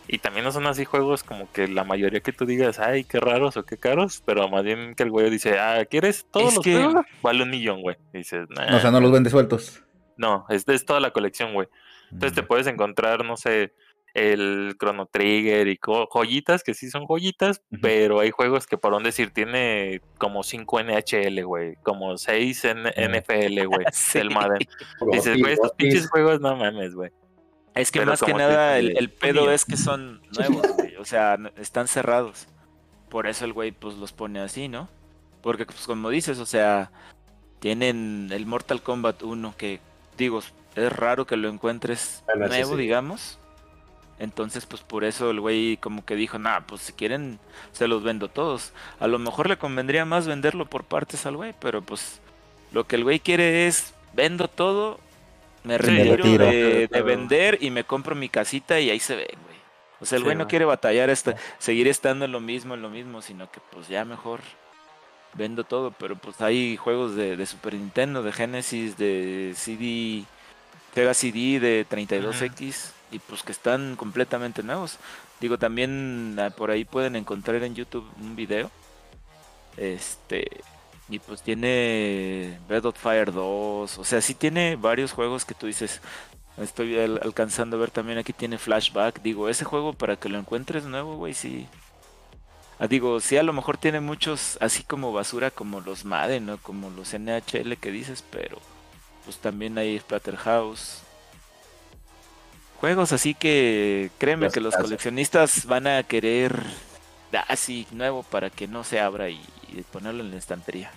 Y también no son así juegos como que la mayoría que tú digas, ay, qué raros o qué caros, pero más bien que el güey dice, ah, ¿quieres todos Es los que- juegos? Vale un millón, güey. Y dices, nah, O sea, no los vende sueltos. No, es, es toda la colección, güey. Entonces te puedes encontrar, no sé, el Chrono Trigger y joyitas, que sí son joyitas, pero hay juegos que, por dónde decir, tiene como 5 NHL, güey, como 6 N- NFL, güey, *laughs* Sí. del Madden. Dices, güey, estos pinches juegos no mames, güey. Es que Pero más que nada el, el pedo es que son nuevos, güey. O sea, están cerrados. Por eso el güey pues los pone así, ¿no? Porque pues como dices, o sea, tienen el Mortal Kombat 1 que digo, es raro que lo encuentres Bueno, nuevo, sí. digamos. Entonces, pues por eso el güey como que dijo, nah, pues si quieren, se los vendo todos. A lo mejor le convendría más venderlo por partes al güey, pero pues lo que el güey quiere es, vendo todo, me retiro, de, *laughs* vender y me compro mi casita y ahí se ve, güey. O sea, el güey no quiere batallar, hasta, seguir estando en lo mismo, en lo mismo, sino que pues ya mejor vendo todo, pero pues hay juegos de, de Super Nintendo, de Genesis, de CD, Sega CD, de 32X, y pues que están completamente nuevos. Digo, también ah, por ahí pueden encontrar en YouTube un video. Este, y pues tiene Breath of Fire 2, o sea, sí tiene varios juegos que tú dices, estoy al- alcanzando a ver también aquí tiene Flashback, digo, ese juego para que lo encuentres nuevo, güey, sí. Ah, digo, sí a lo mejor tiene muchos así como basura como los Madden, ¿no? Como los NHL que dices, pero pues también hay Splatterhouse. Juegos así que créeme Los que los coleccionistas van a querer así nuevo para que no se abra y, y ponerlo en la estantería.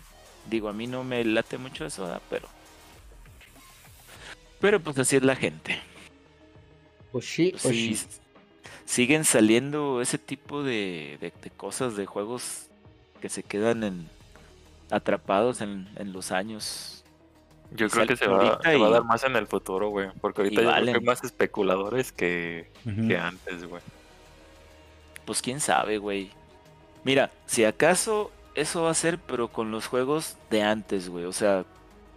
Digo, a mí no me late mucho eso, ¿verdad? pero pero pues así es la gente. Pues sí, Pues sí, siguen saliendo ese tipo de, de- de cosas, de juegos que se quedan en atrapados en, en los años. Yo Y creo que se va, se va a dar más en el futuro, güey. Porque ahorita y yo creo que hay más especuladores que, que antes, güey. Pues quién sabe, güey. Mira, si acaso eso va a ser, pero con los juegos de antes, güey. O sea,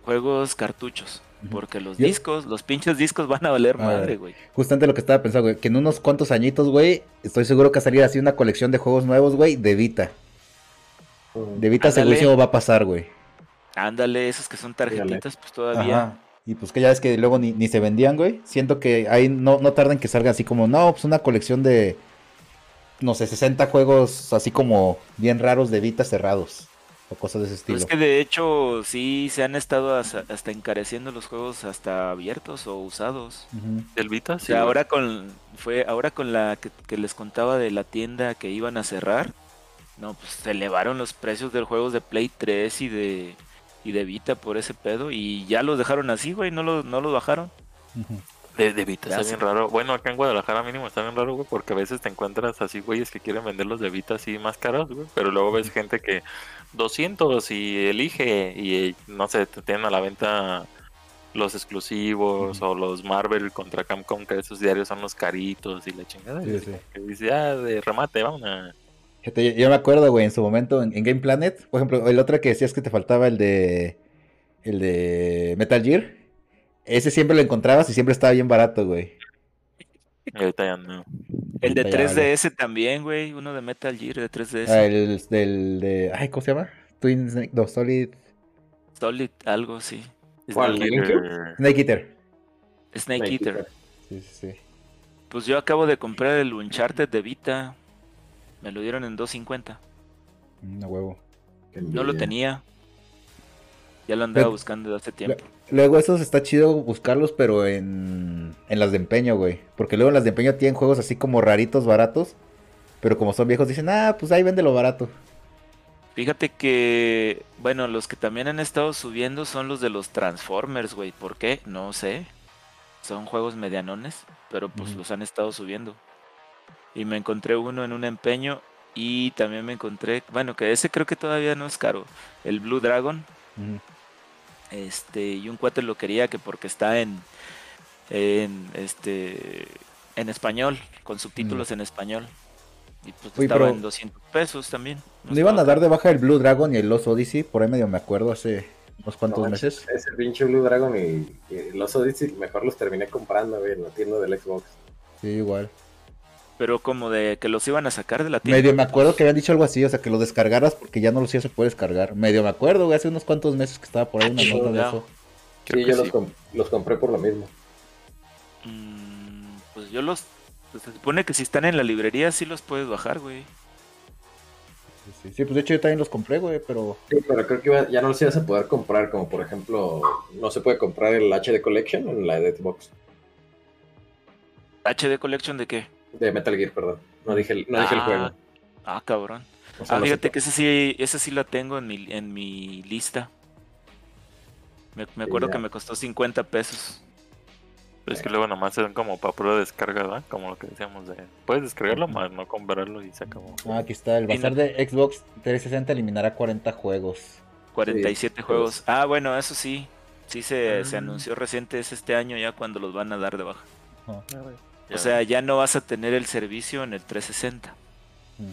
juegos cartuchos. Porque los Yo- discos, los pinches discos van a valer A madre, güey. Justamente lo que estaba pensando, güey, que en unos cuantos añitos, güey, estoy seguro que va a salir así una colección de juegos nuevos, güey, de Vita. De Vita segurísimo va a pasar, güey. Ándale, esos que son tarjetitas, pues todavía. Ajá. Y pues que ya ves que luego ni, ni se vendían, güey. Siento que ahí no, no tarda en que salga así como, no, pues una colección de no sé, 60 juegos así como bien raros de Vita cerrados. O cosas de ese estilo. Pues es que de hecho sí se han estado hasta, hasta encareciendo los juegos hasta abiertos o usados. Ujú. ¿Del Vita? O Sí, sea, ahora con fue ahora con la que, que les contaba de la tienda que iban a cerrar, no, pues se elevaron los precios de los juegos de Play 3 y de y de Vita por ese pedo y ya los dejaron así, güey, no los no los bajaron. Ujú. De, de Vita está bien raro. Bueno, acá en Guadalajara mínimo está bien raro, güey, porque a veces te encuentras así, güeyes que quieren vender los de Vita así más caros, güey. Pero luego ves gente que 200 y elige y no sé, te tienen a la venta los exclusivos o los Marvel contra Capcom, que esos diarios son los caritos y la chingada. Sí, y sí. Que dice, ah, de remate. Fíjate, yo, yo me acuerdo, güey, en su momento en, en Game Planet, por ejemplo, el otro que decías que te faltaba el de el de Metal Gear, ese siempre lo encontrabas y siempre estaba bien barato, güey. Ahorita ya no. El de Ya vale. 3DS también, güey, uno de Metal Gear de 3DS. Ah, el del de ay, ¿cómo se llama? Twin Snake, no, Solid Solid algo sí. ¿Cuál, Snake? Eater. Snake Eater. Snake Snake Eater. Eater. Sí, sí, sí. Pues yo acabo de comprar el Uncharted de Vita. Me lo dieron en 250. Mm, a huevo. Qué No lo tenía. Ya lo andaba Pero- buscando desde hace tiempo. Luego esos está chido buscarlos, pero en, en las de empeño, güey. Porque luego en las de empeño tienen juegos así como raritos, baratos. Pero como son viejos, dicen, ah, pues ahí vende lo barato. Fíjate que, bueno, los que también han estado subiendo son los de los Transformers, güey. ¿Por qué? No sé. Son juegos medianones, pero pues los han estado subiendo. Y me encontré uno en un empeño y también me encontré, bueno, que ese creo que todavía no es caro, el Blue Dragon. Ujú. Este, y un cuate lo quería que porque está en en este en español, con subtítulos en español. Y pues Oye, estaba en 200 pesos también. No No iban a dar de baja el Blue Dragon y el Lost Odyssey, por ahí medio me acuerdo, hace unos cuantos No meses. Ese pinche Blue Dragon y, y los Odyssey mejor los terminé comprando, güey, en la tienda del Xbox. Sí, igual. Pero como de que los iban a sacar de la tienda. Medio me acuerdo que habían dicho algo así, o sea, que lo descargaras porque ya no los ibas a poder descargar. Medio me acuerdo, güey, hace unos cuantos meses que estaba por ahí una nota de chingado. eso. Creo sí, que yo sí. Los, com- los compré por lo mismo. Mm, pues yo los. pues se supone que si están en la librería sí los puedes bajar, güey. Sí, sí, sí, pues de hecho yo también los compré, güey, pero... Sí, pero creo que iba- ya no los ibas a poder comprar, como por ejemplo, no se puede comprar el HD Collection en la de Xbox. HD Collection de qué? De Metal Gear, perdón. No dije el, no dije el Ah, juego. Ah, cabrón. O sea, Ah, no fíjate que esa sí, esa sí la tengo en mi, en mi lista. Me, me acuerdo que me costó 50 pesos. Pero es que luego nomás se dan como para pura descarga, ¿verdad? Como lo que decíamos de... Puedes descargarlo, más no comprarlo y se acabó. Ah, aquí está, el bazar no- de Xbox 360 eliminará 40 juegos. 47 Sí, juegos. Ah, bueno, eso sí. Sí se, se Ah. anunció reciente, es este año ya cuando los van a dar de baja. Ya O sea, ya no vas a tener el servicio en el 360. Mm.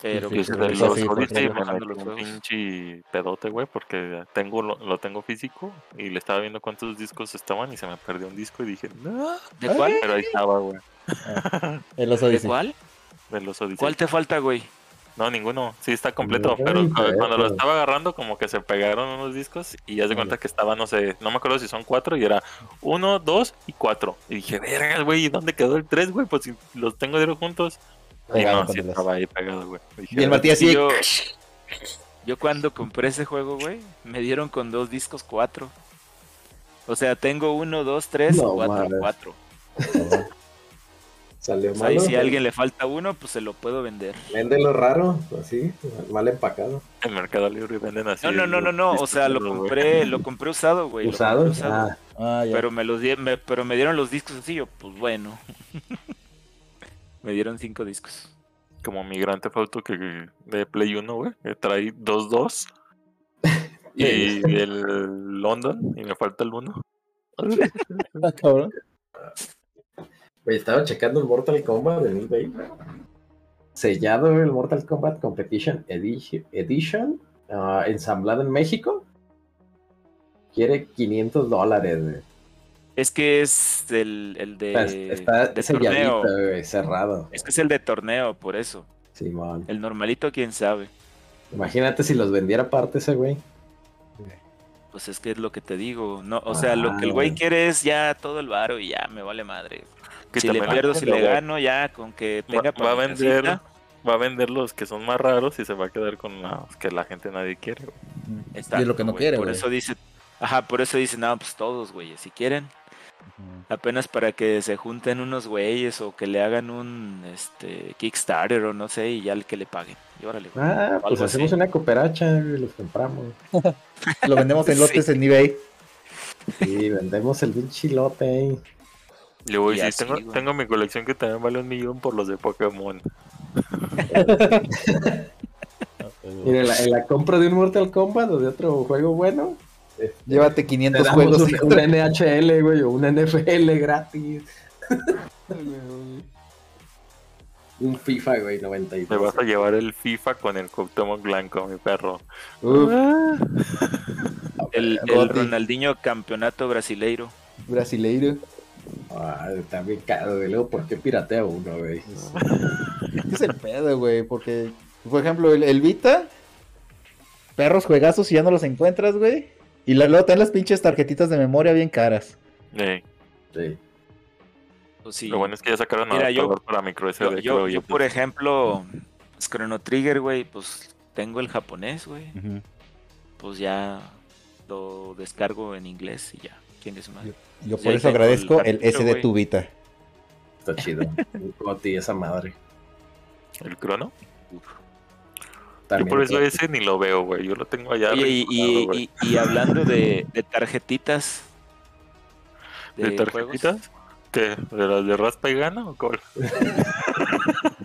Pero Sí, pues, sí, sí, los sí, Odyssey un pinche pedote, güey, porque tengo lo, lo tengo físico y le estaba viendo cuántos discos estaban y se me perdió un disco y dije, no, ¿De cuál? pero ahí estaba, güey, Lost ¿De Odyssey. cuál? de los Odyssey. ¿Cuál te falta, güey? No, ninguno, sí está completo, pero cu- cuando lo estaba agarrando como que se pegaron unos discos y ya se cuenta que estaba, no sé, no me acuerdo si son cuatro y era uno, dos y cuatro. Y dije, verga, güey, ¿y dónde quedó el tres, güey? Pues si los tengo dieron juntos. Y no, sí el estaba ahí pegado, güey. Y el Martí así, yo, *laughs* yo cuando compré ese juego, güey, me dieron con dos discos cuatro. O sea, tengo uno, dos, tres, No, cuatro, cuatro. Salió O sea, malo. y si a pues, alguien le falta uno, pues se lo puedo vender. Véndelo raro, así, mal empacado. En Mercado Libre venden así. No, no, no, no, no. O sea, lo compré, lo compré usado, güey. ¿Usado? compré usado. Ah, Ah, ya. Pero me los di- me, pero me dieron los discos así, yo, pues bueno. *laughs* me dieron cinco discos. Como Migrante Auto que de Play 1, güey, que trae 2-2. *laughs* y el London, y me falta el 1. Ah, cabrón. Oye, estaba checando el Mortal Kombat de 2020. Sellado el Mortal Kombat Competition Edition, edition ah, ensamblado en México. Quiere 500 dólares. Es que es el, el de, Está, está de selladito, torneo. güey, cerrado. Es que es el de torneo, por eso. Simón. El normalito, quién sabe. Imagínate si los vendiera aparte ese güey. Pues es que es lo que te digo. No, o sea, lo que el Ah. güey quiere es ya todo el varo y ya me vale madre. Que si le pierdo, si le gano, ya con que va, tenga va a vender casita, va a vender los que son más raros y se va a quedar con los que la gente nadie quiere. güey. Y es lo que no güey, quiere, Por güey. eso dice, ajá, por eso dice, no, pues todos, güey, si quieren, apenas para que se junten unos güeyes o que le hagan un este Kickstarter o no sé, y ya el que le paguen. Y órale, güey. Ah, pues hacemos así. una cooperacha y los compramos. *laughs* Lo vendemos en Sí. lotes en eBay. Y vendemos el pinche lote le voy Y a así, decir, tengo, güey. tengo mi colección que también vale un millón por los de Pokémon. *laughs* Mira, en la, en la compra de un Mortal Kombat o de otro juego bueno, este, Llévate te 500 damos juegos. un, un NHL, güey, o un NFL gratis. *laughs* un FIFA, güey, 92. Me vas a llevar el FIFA con el Cuauhtémoc Blanco, mi perro. Uf, El, el Goti. Ronaldinho campeonato brasileiro. Brasileiro. Ah, está bien caro, güey. Luego, ¿por qué piratea uno, güey? ¿Qué *laughs* es el pedo, güey? Porque, por ejemplo, el, el Vita, perros juegazos y ya no los encuentras, güey. Y la- luego te dan las pinches tarjetitas de memoria bien caras. Eh, Sí. Pues sí. Lo bueno es que ya sacaron Mira, yo- para micro SD. yo, yo, yo. yo, por ejemplo, pues, Chrono Trigger, güey, pues tengo el japonés, güey. Pues ya lo descargo en inglés y ya. ¿Quién es su madre? Yo por eso agradezco el S de güey. tu Vita. Está chido. *laughs* Esa madre. ¿El crono? Yo por eso ese ni lo veo, güey. Yo lo tengo allá. Oye, y, y- y- y hablando de, de tarjetitas. ¿De tarjetitas? ¿Qué? ¿De las de raspa y gana o cuál?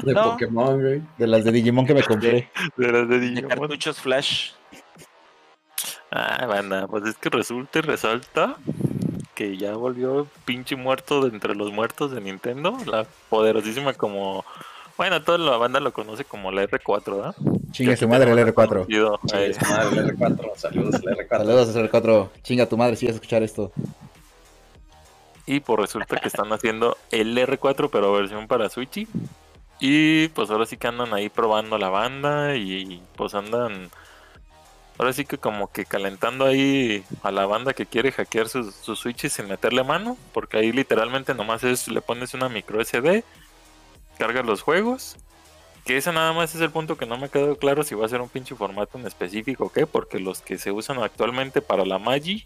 De No. Pokémon, güey. De las de Digimon que me compré. De las de de Digimon. cartuchos Flash. Ah, banda, pues es que resulta y resalta que ya volvió pinche muerto de entre los muertos de Nintendo, la poderosísima como... Bueno, toda la banda lo conoce como la R4, ¿verdad? Chinga su madre el R4. Conocido, Sí, eh, esa madre, el R4. Saludos, el R4. Saludos al R4. Chinga tu madre si vas a escuchar esto. y pues resulta que están haciendo el R4 pero versión para Switch. Y pues ahora sí que andan ahí probando la banda y pues andan... Ahora sí que como que calentando ahí a la banda que quiere hackear sus, switches sin meterle mano, porque ahí literalmente nomás es, le pones una micro SD, cargas los juegos, que ese nada más es el punto que no me ha quedado claro si va a ser un pinche formato en específico o qué, porque los que se usan actualmente para la Magic,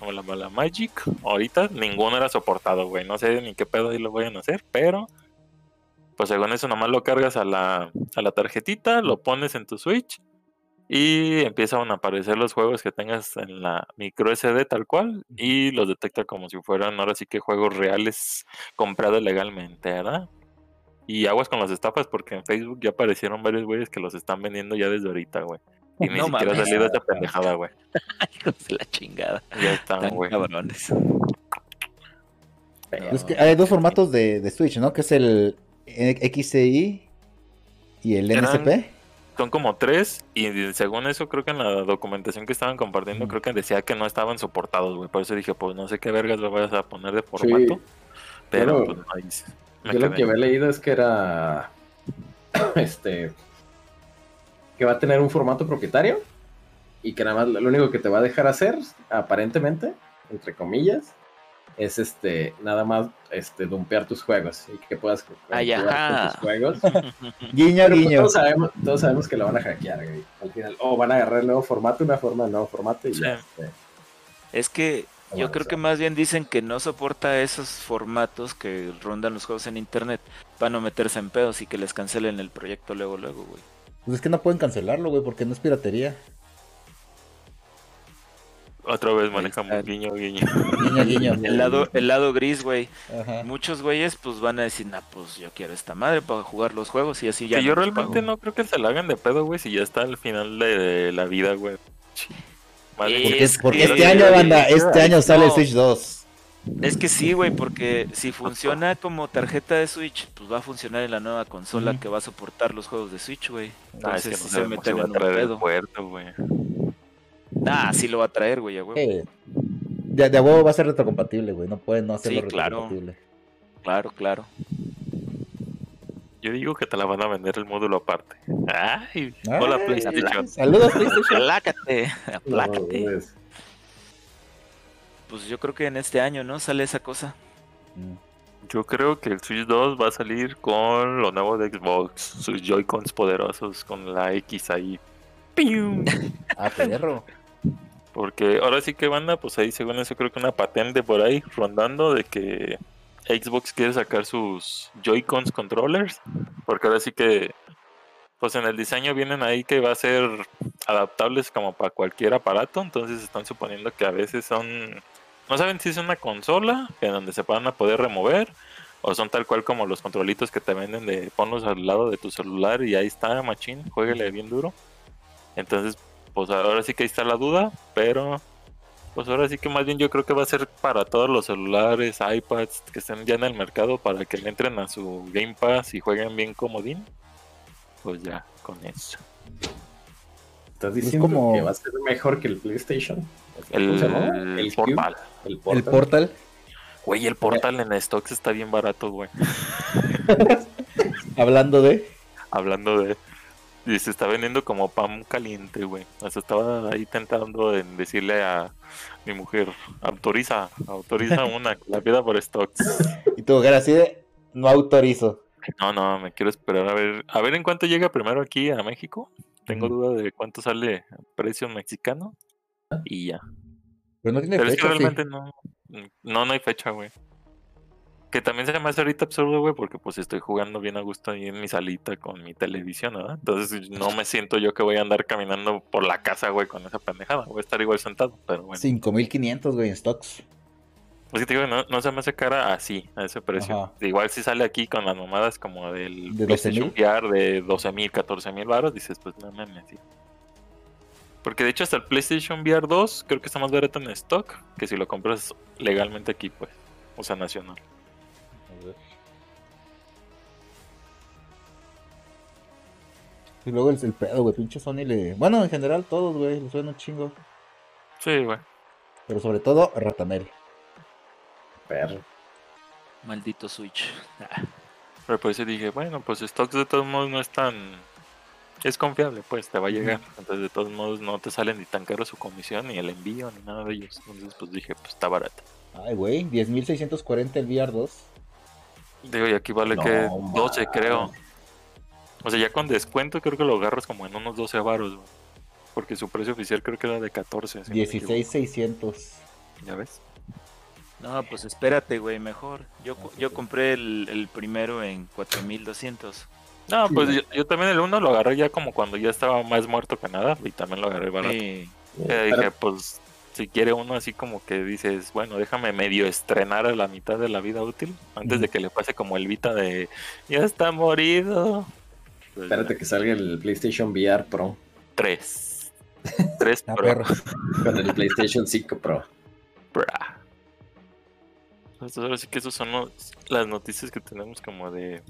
o la, la Magic, ahorita ninguno era soportado, güey, no sé ni qué pedo ahí lo vayan a hacer, pero pues según eso nomás lo cargas a la tarjetita, lo pones en tu Switch y empiezan a aparecer los juegos que tengas en la micro SD tal cual y los detecta como si fueran ahora sí que juegos reales comprados legalmente, ¿verdad? Y aguas con las estafas porque en Facebook ya aparecieron varios güeyes que los están vendiendo ya desde ahorita, güey. Y ni No siquiera ha salido esa pendejada, güey. *laughs* Hijos de la chingada. Ya están, güey. cabrones. Pero- Es que hay dos formatos de, de Switch, ¿no? Que es el XCI y el Eran- NSP. Son como tres y según eso creo que en la documentación que estaban compartiendo Mm. creo que decía que no estaban soportados, güey. Por eso dije, pues no sé qué vergas lo vayas a poner de formato. Pero Yo- pues no Yo lo quedé. que había leído es que era. *coughs* Este. Que va a tener un formato propietario. Y que nada más lo único que te va a dejar hacer, aparentemente, entre comillas, es este. Nada más este dumpear tus juegos. Y que puedas Ay, jugar ajá. con tus juegos. *laughs* Guiño, Pero pues, guiño. todos, sabemos, todos sabemos que lo van a hackear, güey. Al final. O van a agarrar el nuevo formato, una forma del nuevo formato y Sí. ya. este, Es que yo Bueno, creo que más bien dicen que no soporta esos formatos que rondan los juegos en internet para no meterse en pedos y que les cancelen el proyecto luego, luego, güey. Pues es que no pueden cancelarlo, güey, porque no es piratería. Otra vez manejamos guiño, guiño. Guiño, guiño. *laughs* El lado, el lado gris, güey. Ajá. Muchos güeyes pues van a decir, nah, pues yo quiero esta madre para jugar los juegos y así ya. Que yo no realmente pago". no creo que se la hagan de pedo, güey, si ya está al final de la vida, güey. Vale, Porque, Es porque que- este año, banda, este año sale No. Switch 2. Es que sí, güey, porque si funciona como tarjeta de Switch, pues va a funcionar en la nueva consola que va a soportar los juegos de Switch, güey. Ah, es que Entonces no sí se meten en un pedo. puerto, güey. Ah, sí lo va a traer, güey, a huevo. Eh, De, de a huevo va a ser retrocompatible, güey. No pueden no hacerlo Sí, claro. retrocompatible. Claro, claro. Yo digo que te la van a vender el módulo aparte. Ay, Ay, hola PlayStation. Saludos, PlayStation. Aplácate, aplácate. pues, Pues yo creo que en este año, ¿no? Sale esa cosa. Mm. Yo creo que el Switch 2 va a salir con lo nuevo de Xbox, sus Joy-Cons poderosos con la X ahí. *laughs* ¡Pium! Ah, perro. Porque ahora sí que banda, pues ahí según eso creo que una patente por ahí rondando de que Xbox quiere sacar sus Joy-Cons controllers. Porque ahora sí que, pues en el diseño vienen ahí que va a ser adaptables como para cualquier aparato. Entonces están suponiendo que a veces son, no saben si es una consola en donde se van a poder remover. O son tal cual como los controlitos que te venden de ponlos al lado de tu celular y ahí está, machín, jueguele bien duro. Entonces, pues ahora sí que ahí está la duda, pero pues ahora sí que más bien yo creo que va a ser para todos los celulares, iPads que estén ya en el mercado para que le entren a su Game Pass y jueguen bien comodín. Pues ya, con eso. ¿Estás Es diciendo como- que va a ser mejor que el PlayStation? El, ¿Cómo se llama? el? Portal. El Portal. Portal. Güey, el Portal en stocks está bien barato, güey. *laughs* Hablando de. Hablando de... Y se está vendiendo como pan caliente, güey. O sea, estaba ahí tentando en decirle a mi mujer, autoriza, autoriza *laughs* una, que la pida por stocks. Y tu mujer así de. No autorizo. No, no, me quiero esperar a ver, a ver en cuánto llega primero aquí a México. Tengo duda de cuánto sale a precio mexicano. Y ya. Pero no tiene Pero es que fecha, sí. realmente no, no, no hay fecha, güey. Que también se me hace ahorita absurdo, güey, porque pues estoy jugando bien a gusto ahí en mi salita con mi televisión, ¿verdad? Entonces no me siento yo que voy a andar caminando por la casa, güey, con esa pendejada. Voy a estar igual sentado, pero bueno. 5500, güey, en stocks. Pues que te digo, no, no se me hace cara así, a ese precio. Ajá. Igual si sale aquí con las mamadas como del ¿De PlayStation VR de 12 mil, 14 mil baros, dices, pues no mames, sí. Porque de hecho hasta el PlayStation VR 2 creo que está más barato en stock que si lo compras legalmente aquí, pues. O sea, nacional. Y luego el, el pedo, güey. Pinche Sony le. Bueno, en general todos, güey. Le suena un chingo. Sí, güey. Pero sobre todo, Ratamel. Perro. Maldito Switch. Ah, Pero por eso dije, bueno, pues stocks de todos modos no es tan... Es confiable, pues te va a llegar. Entonces de todos modos no te sale ni tan caro su comisión, ni el envío, ni nada de ellos. Entonces pues dije, pues está barato. Ay, güey. 10.640 el VR 2. Digo, y aquí vale No, que 12 man. creo. O sea, ya con descuento creo que lo agarras como en unos 12 varos, güey. Porque su precio oficial creo que era de 14. si no me equivoco. 16,600. ¿Ya ves? No, pues espérate, güey, mejor. Yo, yo compré el, el primero en 4200. No, Sí, pues yo, yo también el uno lo agarré ya como cuando ya estaba más muerto que nada. Y también lo agarré barato. Sí. Eh, dije, pues si quiere uno así como que dices, bueno, déjame medio estrenar a la mitad de la vida útil antes de que le pase como el Vita de ya está morido. Pues, Espérate que salga el PlayStation VR Pro Tres. Tres Ah, Pro. perro. con el PlayStation 5 Pro. Bra. Entonces ahora sí que esos son los- las noticias que tenemos como de...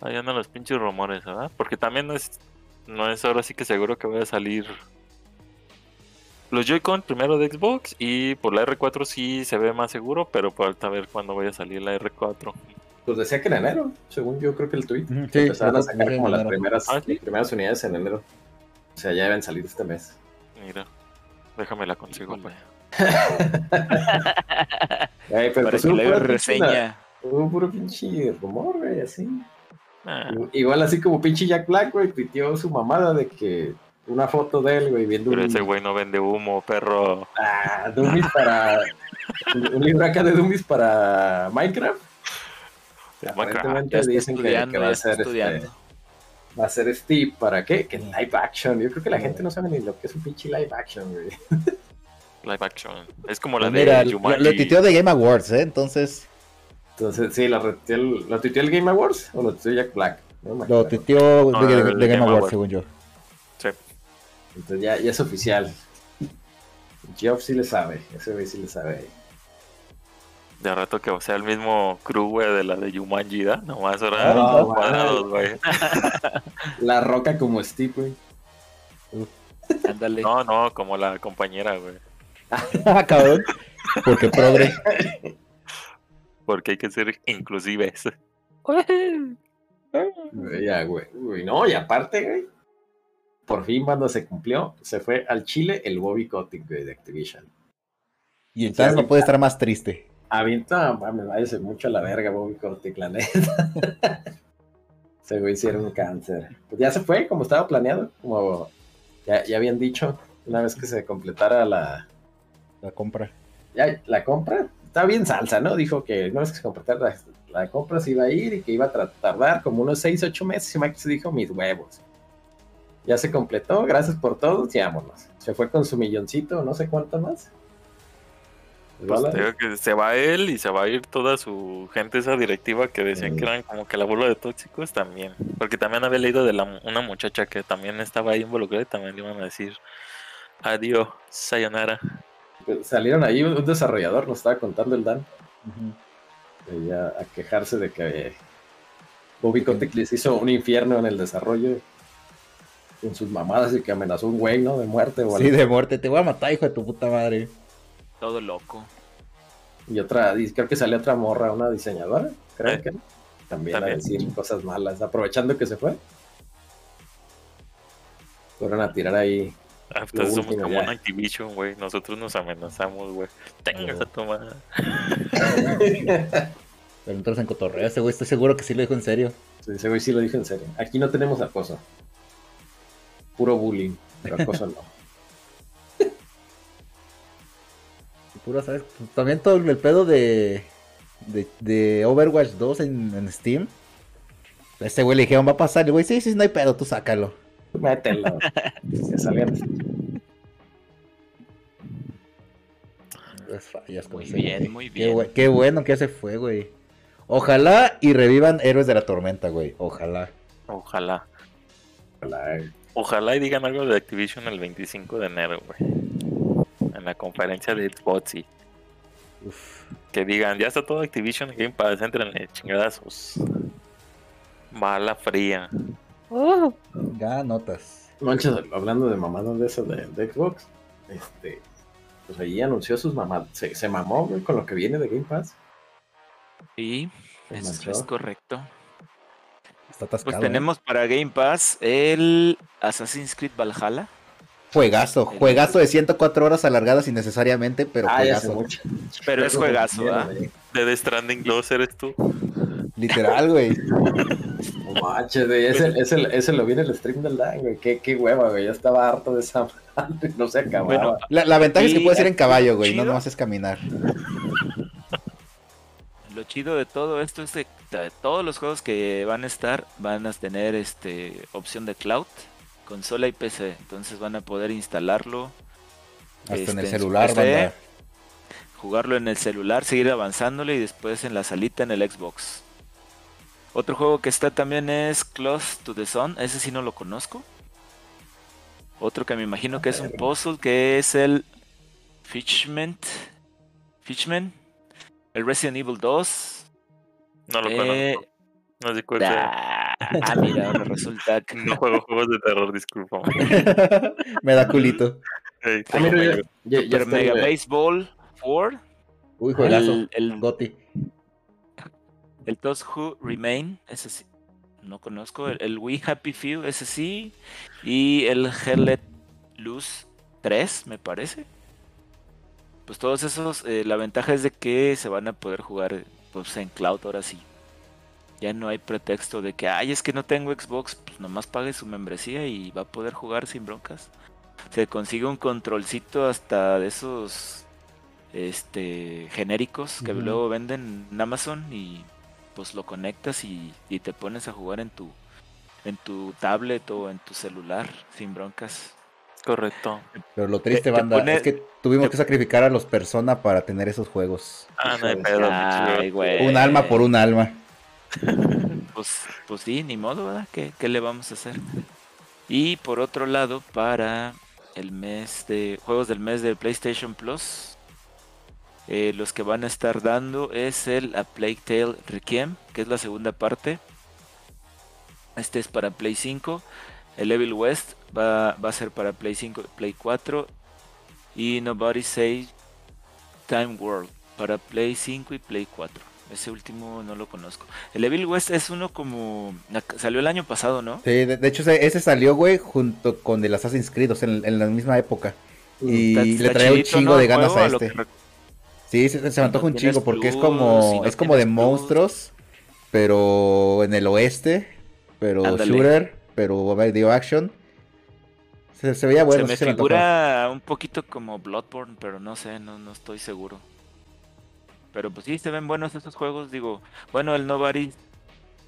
Ahí andan los pinches rumores, ¿verdad? Porque también no es, no es ahora sí que seguro que vaya a salir los Joy-Con primero de Xbox y por la R4 sí se ve más seguro, pero falta ver cuándo vaya a salir la R4. Pues decía que en enero, según yo creo que el tweet. Sí, Empezaron a sacar como las primeras, Ah, ¿sí? las primeras unidades en enero. O sea, ya deben salir este mes. Mira, déjame la consigo. Híjole. pues. *laughs* Ay, pero Para pues que le reseña. Hubo puro pinche rumor, güey, así. Ah, Igual así como pinche Jack Black, güey, tuiteó su mamada de que una foto de él, güey, viendo pero un, ese güey no vende humo, perro. ah, Dummies para... un un libro acá de Dummies para Minecraft. Aparentemente dicen que, va a ser estudiando. este, va a ser Steve para qué? Que live action. Yo creo que la gente no sabe ni lo que es un pinche live action, güey. *laughs* Live action. Es como la Pues mira, de lo, Jumanji. lo tuiteó de Game Awards, ¿eh? Entonces, Entonces, sí, lo ¿lo tuiteó el Game Awards o lo tuiteó Jack Black. No lo No, de, el de de Game Game Awards, según yo. Sí. Entonces ya, ya es oficial. Geoff sí le sabe, ese güey sí le sabe. De rato que sea el mismo crew, güey, de la de Jumanji, ¿da? Nomás ahora No, güey. cuadrados, *laughs* güey. La roca como Steve, güey. Ándale. No, no, como la compañera, güey. Ah, *laughs* cabrón. Porque progre. Porque hay que ser inclusives. Güey, Ya, güey. Uy, no, y aparte, güey. Por fin, cuando se cumplió, se fue al Chile el Bobby Kotick, güey, de Activision. Y entonces no puede estar más triste. Avienta, mames, váyase mucho a la verga, Bobby Kotick, la neta. *laughs* Se güey hicieron un cáncer. Pues ya se fue, como estaba planeado. Como ya, ya habían dicho, una vez que se completara la, La compra. ya, la compra, estaba bien salsa, ¿no? Dijo que una vez que se completara la, la compra se iba a ir y que iba a tardar como unos 6, 8 meses. Y Mike dijo, mis huevos. Ya se completó, gracias por todo, y vámonos. Se fue con su milloncito, no sé cuánto más. Pues digo que se va él y se va a ir toda su gente esa directiva que decían que Mm. eran como que la bola de tóxicos también. Porque también había leído de la, una muchacha que también estaba ahí involucrada y también le iban a decir adiós, sayonara. Salieron ahí un desarrollador, nos estaba contando el Dan, ya a quejarse de que Bobby Kotick les hizo un infierno en el desarrollo con sus mamadas y que amenazó a un güey, ¿no? De muerte o Sí, algo. de muerte. Te voy a matar, hijo de tu puta madre. Todo loco. Y otra, y creo que salió otra morra, una diseñadora, creo Eh, que también, a decir cosas malas, aprovechando que se fue. Fueron a tirar ahí. Hasta Lo somos último, como ya. un Activision, güey. Nosotros nos amenazamos, güey. Tengas Oh. a tomar. Pero entonces en cotorreo, ese güey estoy seguro que sí lo dijo en serio. Sí, ese güey sí lo dijo en serio. Aquí no tenemos acoso. Puro bullying, pero acoso no. *laughs* Puro, ¿sabes? También todo el pedo de, de, de Overwatch 2 en, en Steam. A Este güey le dijeron, va a pasar. Y el güey, sí, sí, no hay pedo, tú sácalo. Mételo. *laughs* Las fallas, como Muy ese bien, güey. muy Qué, bien. qué bueno que se fue, güey. Ojalá y revivan Héroes de la Tormenta, güey. Ojalá. Ojalá. La- Ojalá y digan algo de Activision el 25 de enero, güey. En la conferencia de Xbox y Uf. que digan, ya está todo Activision Game Pass, entrenle, chingadazos. Bala fría. Ya notas. Manches, hablando de mamadas de eso de, de Xbox, este, pues ahí anunció sus mamadas. Se, se mamó, güey, con lo que viene de Game Pass. Sí, Se es, correcto. Está atascado. Pues ¿eh? tenemos para Game Pass el Assassin's Creed Valhalla. Juegazo. Juegazo de 104 horas alargadas innecesariamente, pero ah, juegazo. mucho. *laughs* Pero es juegazo, ¿ah? De The Stranding 2 eres tú. Literal, güey. *laughs* No manches, güey, ese, ese, ese lo vi en el stream del Dan, güey. Qué, qué hueva, güey. Ya estaba harto de esa *laughs* madre. No se acababa. Bueno, La, la ventaja es que puedes ir en caballo, güey. No nomás es caminar. Lo chido de todo esto es que de todos los juegos que van a estar van a tener este opción de cloud, consola y PC. Entonces van a poder instalarlo, Hasta en Este, el en su celular, PC. banda. jugarlo en el celular, seguir avanzándole y después en la salita en el Xbox. Otro juego que está también es Close to the Sun, ese sí no lo conozco. Otro que me imagino que es un puzzle que es el Fishman. Fishman. El Resident Evil 2. No lo Eh, conozco. No sé cuál sea. *laughs* Ah, mira, ahora resulta que No juego juegos de terror, disculpa. *laughs* Me da culito. Ey, Ah, mira, ya, ya Mega güey. Baseball 4. Uy, juegazo. El, el, Goti. el Those Who Remain, ese sí. No conozco. El, el We Happy Few, ese sí. Y el Hell Let Loose 3, me parece. Pues todos esos, eh, la ventaja es de que se van a poder jugar pues, en cloud ahora sí. Ya no hay pretexto de que, ay, es que no tengo Xbox, pues nomás pague su membresía y va a poder jugar sin broncas. Se consigue un controlcito hasta de esos este genéricos que luego venden en Amazon y pues lo conectas y, y te pones a jugar en tu en tu tablet o en tu celular sin broncas. Correcto. Pero lo triste, Te- te banda, pone- es que tuvimos te- que sacrificar a los personas para tener esos juegos. Ah, no hay Híjole. pedo. Ay, mi chico. güey. Un alma por un alma. *laughs* Pues, pues sí, ni modo, ¿verdad? ¿Qué, qué le vamos a hacer? Y por otro lado, para el mes de juegos del mes de PlayStation Plus, eh, los que van a estar dando es el A Plague Tale Requiem, que es la segunda parte. Este es para Play 5. El Evil West va, va a ser para Play 5 y Play 4. Y Nobody Say Time World para Play 5 y Play 4. Ese último no lo conozco. El Evil West es uno como... Salió el año pasado, ¿no? Sí, de, de hecho ese, salió, güey, junto con el Assassin's Creed, o sea, en, en la misma época. Y Está- le traía un chingo ¿no? de ganas a este. que Sí, se, se me antoja un chingo porque es como si no es como de plus. monstruos, pero en el oeste, pero Ándale. shooter, pero video action. Se, se veía bueno, se me sí se me antoja. figura un poquito como Bloodborne, pero no sé, no, no estoy seguro. Pero pues sí, se ven buenos esos juegos. Digo, bueno, el Nobody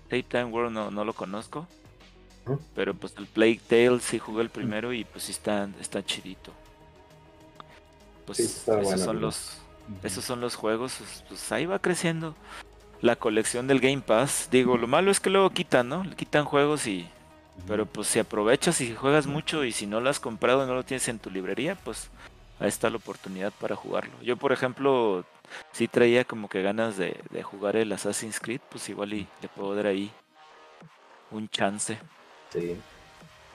Tape Time World no, no lo conozco. Pero pues el Plague Tale sí jugué el primero y pues sí está, está chidito. Pues Sí, está esos son ¿no? los esos son los juegos, pues, pues ahí va creciendo la colección del Game Pass. Digo, lo malo es que luego quitan, ¿no? Le quitan juegos y pero pues si aprovechas y juegas mucho y si no lo has comprado y no lo tienes en tu librería, pues ahí está la oportunidad para jugarlo. Yo, por ejemplo, sí traía como que ganas de, de jugar el Assassin's Creed, pues igual y le puedo dar ahí un chance. Sí.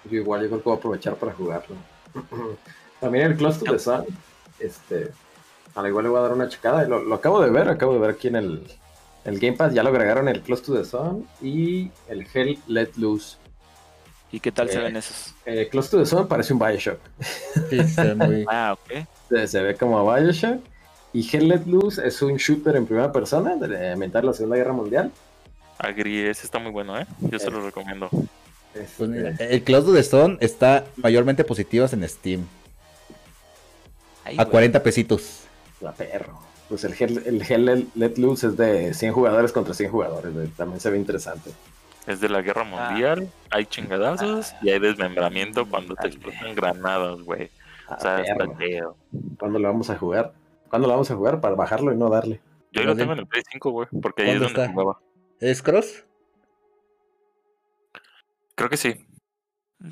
Yo igual yo creo que voy a aprovechar para jugarlo. *clears throat* También el Close to the Sun. Este. Al igual le voy a dar una checada. Lo, lo acabo de ver, acabo de ver aquí en el, el Game Pass. Ya lo agregaron el Close to the Sun y el Hell Let Loose. ¿Y qué tal se Eh. ven esos? Eh, Close to the Sun parece un Bioshock. Sí, se ve muy... *laughs* Ah, ok. Se, se ve como Bioshock. Y Hell Let Loose es un shooter en primera persona de ambientar la Segunda Guerra Mundial. Agri, ese está muy bueno, ¿eh? Yo se lo recomiendo. Este, Pues mira, el Close to the Stone está mayormente positivas en Steam. Ay, A güey. 40 pesitos. La perro. Pues el Hell, el Hell Let- Let Loose es de 100 jugadores contra 100 jugadores. güey. También se ve interesante. Es de la guerra mundial, hay chingadazos y hay desmembramiento cuando te explotan granadas, güey. Ah, O sea, está perro. chido. ¿Cuándo lo vamos a jugar? ¿Cuándo lo vamos a jugar? Para bajarlo y no darle. Yo lo tengo en el Play 5, güey, porque ahí es ¿Dónde donde está? jugaba. ¿Es Cross? Creo que sí.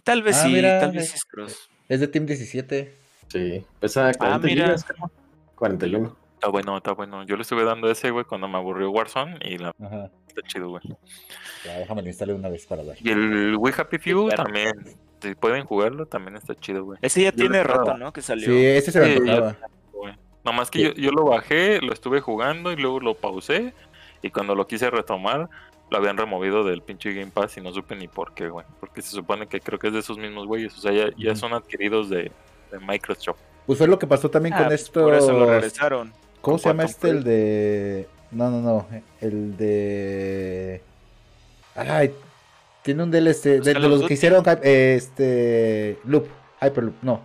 Tal vez Ah, sí, mira, tal eh. vez sí es cross. Es de Team 17. Sí. Pesa 40 mira. gigas, creo. 41. Está bueno, está bueno. Yo le estuve dando ese, güey, cuando me aburrió Warzone y la Ajá. está chido, güey. Ya, déjame lo instale una vez para ver. Y el We Happy Few Claro. también, si pueden jugarlo, también está chido, güey. Ese ya Yo tiene rato, ¿no? Que salió. Sí, ese se me Sí. Nomás que yo, yo lo bajé, lo estuve jugando y luego lo pausé. Y cuando lo quise retomar, lo habían removido del pinche Game Pass y no supe ni por qué, güey. Porque se supone que creo que es de esos mismos güeyes. O sea, ya, ya son adquiridos de, de Microsoft. Pues fue lo que pasó también Ah, con pues esto. Por eso lo regresaron. ¿Cómo se llama Quantum este? El de. No, no, no. El de. Ay, tiene un DLC. De, Pues de los que hicieron eh, este. Loop. Hyperloop, no.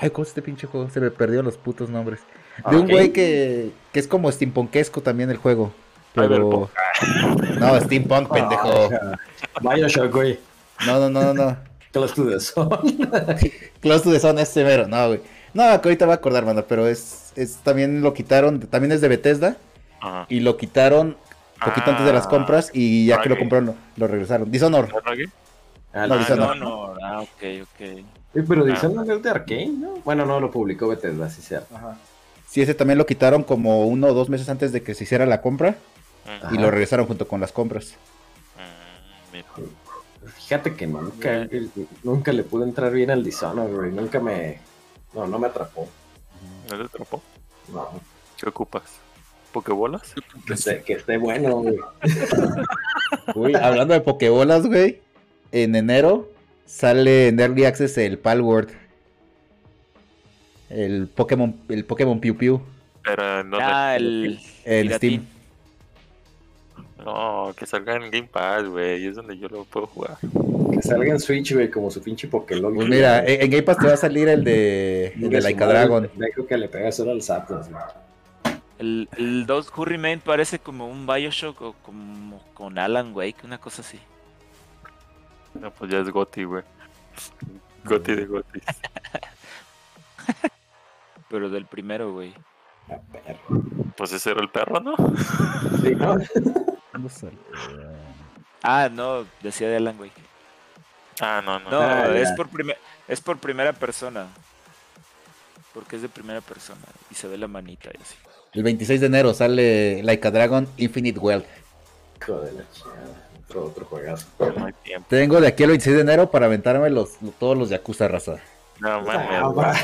Ay, ¿cómo es este pinche juego? Se me perdieron los putos nombres. De un Ok. güey que, que es como steampunkesco también el juego. Pero. *laughs* No, steampunk, pendejo. Ah, Bioshock, güey. No, no, no, no, no. Close to the Sun. *laughs* Close to the Sun es severo, no, güey. No, que ahorita va a acordar, manda, pero es, es también lo quitaron, también es de Bethesda Ajá. y lo quitaron poquito antes de las Ah, compras y ya que lo compraron lo, lo regresaron. Dishonor. Ah, No, no, ah, ok, ok. Sí, pero Ah. Dishonored es de Arkane, ¿no? Bueno, no, lo publicó Bethesda, sí, cierto. Sí, ese también lo quitaron como uno o dos meses antes de que se hiciera la compra y lo regresaron junto con las compras. Mira. Fíjate que nunca, nunca le pude entrar bien al Dishonored, güey. Nunca me... No, no me atrapó. ¿No te atrapó? No. ¿Qué ocupas? ¿Pokebolas? Que esté, que esté bueno, güey. *laughs* Uy, hablando de Pokébolas, güey, en enero sale en Early Access el Palworld. El Pokémon, el Pokémon Piu Piu Pero no, Ah, el. en. Steam. no, que salga en Game Pass, güey. Es donde yo lo puedo jugar. Que salga en Switch, güey, como su pinche Pokémon. Pues mira, en, en Game Pass te va a salir el de, el de Laika Dragon. Dejo que le pega solo al Zapdos, güey. El, el 2 Hurry Man parece como un Bioshock o como con Alan Wake, una cosa así. No, pues ya es Goti, güey. Goti de Goti. *laughs* Pero del primero, güey. Ah, perro. Pues ese era el perro, ¿no? Sí, ¿no? ¿Cuándo salió? Ah, no, decía de Alan Wake. Ah, no, no. No, Ah, es por es por primera persona. Porque es de primera persona y se ve la manita y así. El 26 de enero sale Laika Dragon Infinite Wealth. Hijo de la chingada. Otro, otro juegazo. No hay tiempo. Tengo de aquí al 26 de enero para aventarme los, todos los Yakuza raza. No, Ah, mames.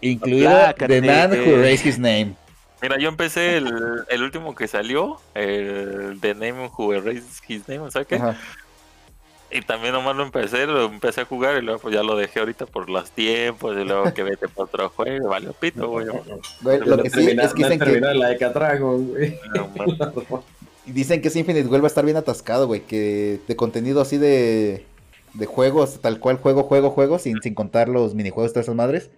Incluido. The Man Who Raised His Name. Mira, yo empecé el, el último que salió, el The Name Who Erased His Name, ¿sabes qué? Ajá. Y también nomás lo empecé, lo empecé a jugar y luego pues ya lo dejé ahorita por los tiempos y luego que vete para otro juego, vale pito, güey. Güey, lo que sí es que dicen que, la de güey. No, *laughs* man. dicen que ese Infinite Well va a estar bien atascado, güey. Que de contenido así de, de juegos, tal cual juego, juego, juego, sin, sin contar los minijuegos de todas esas madres.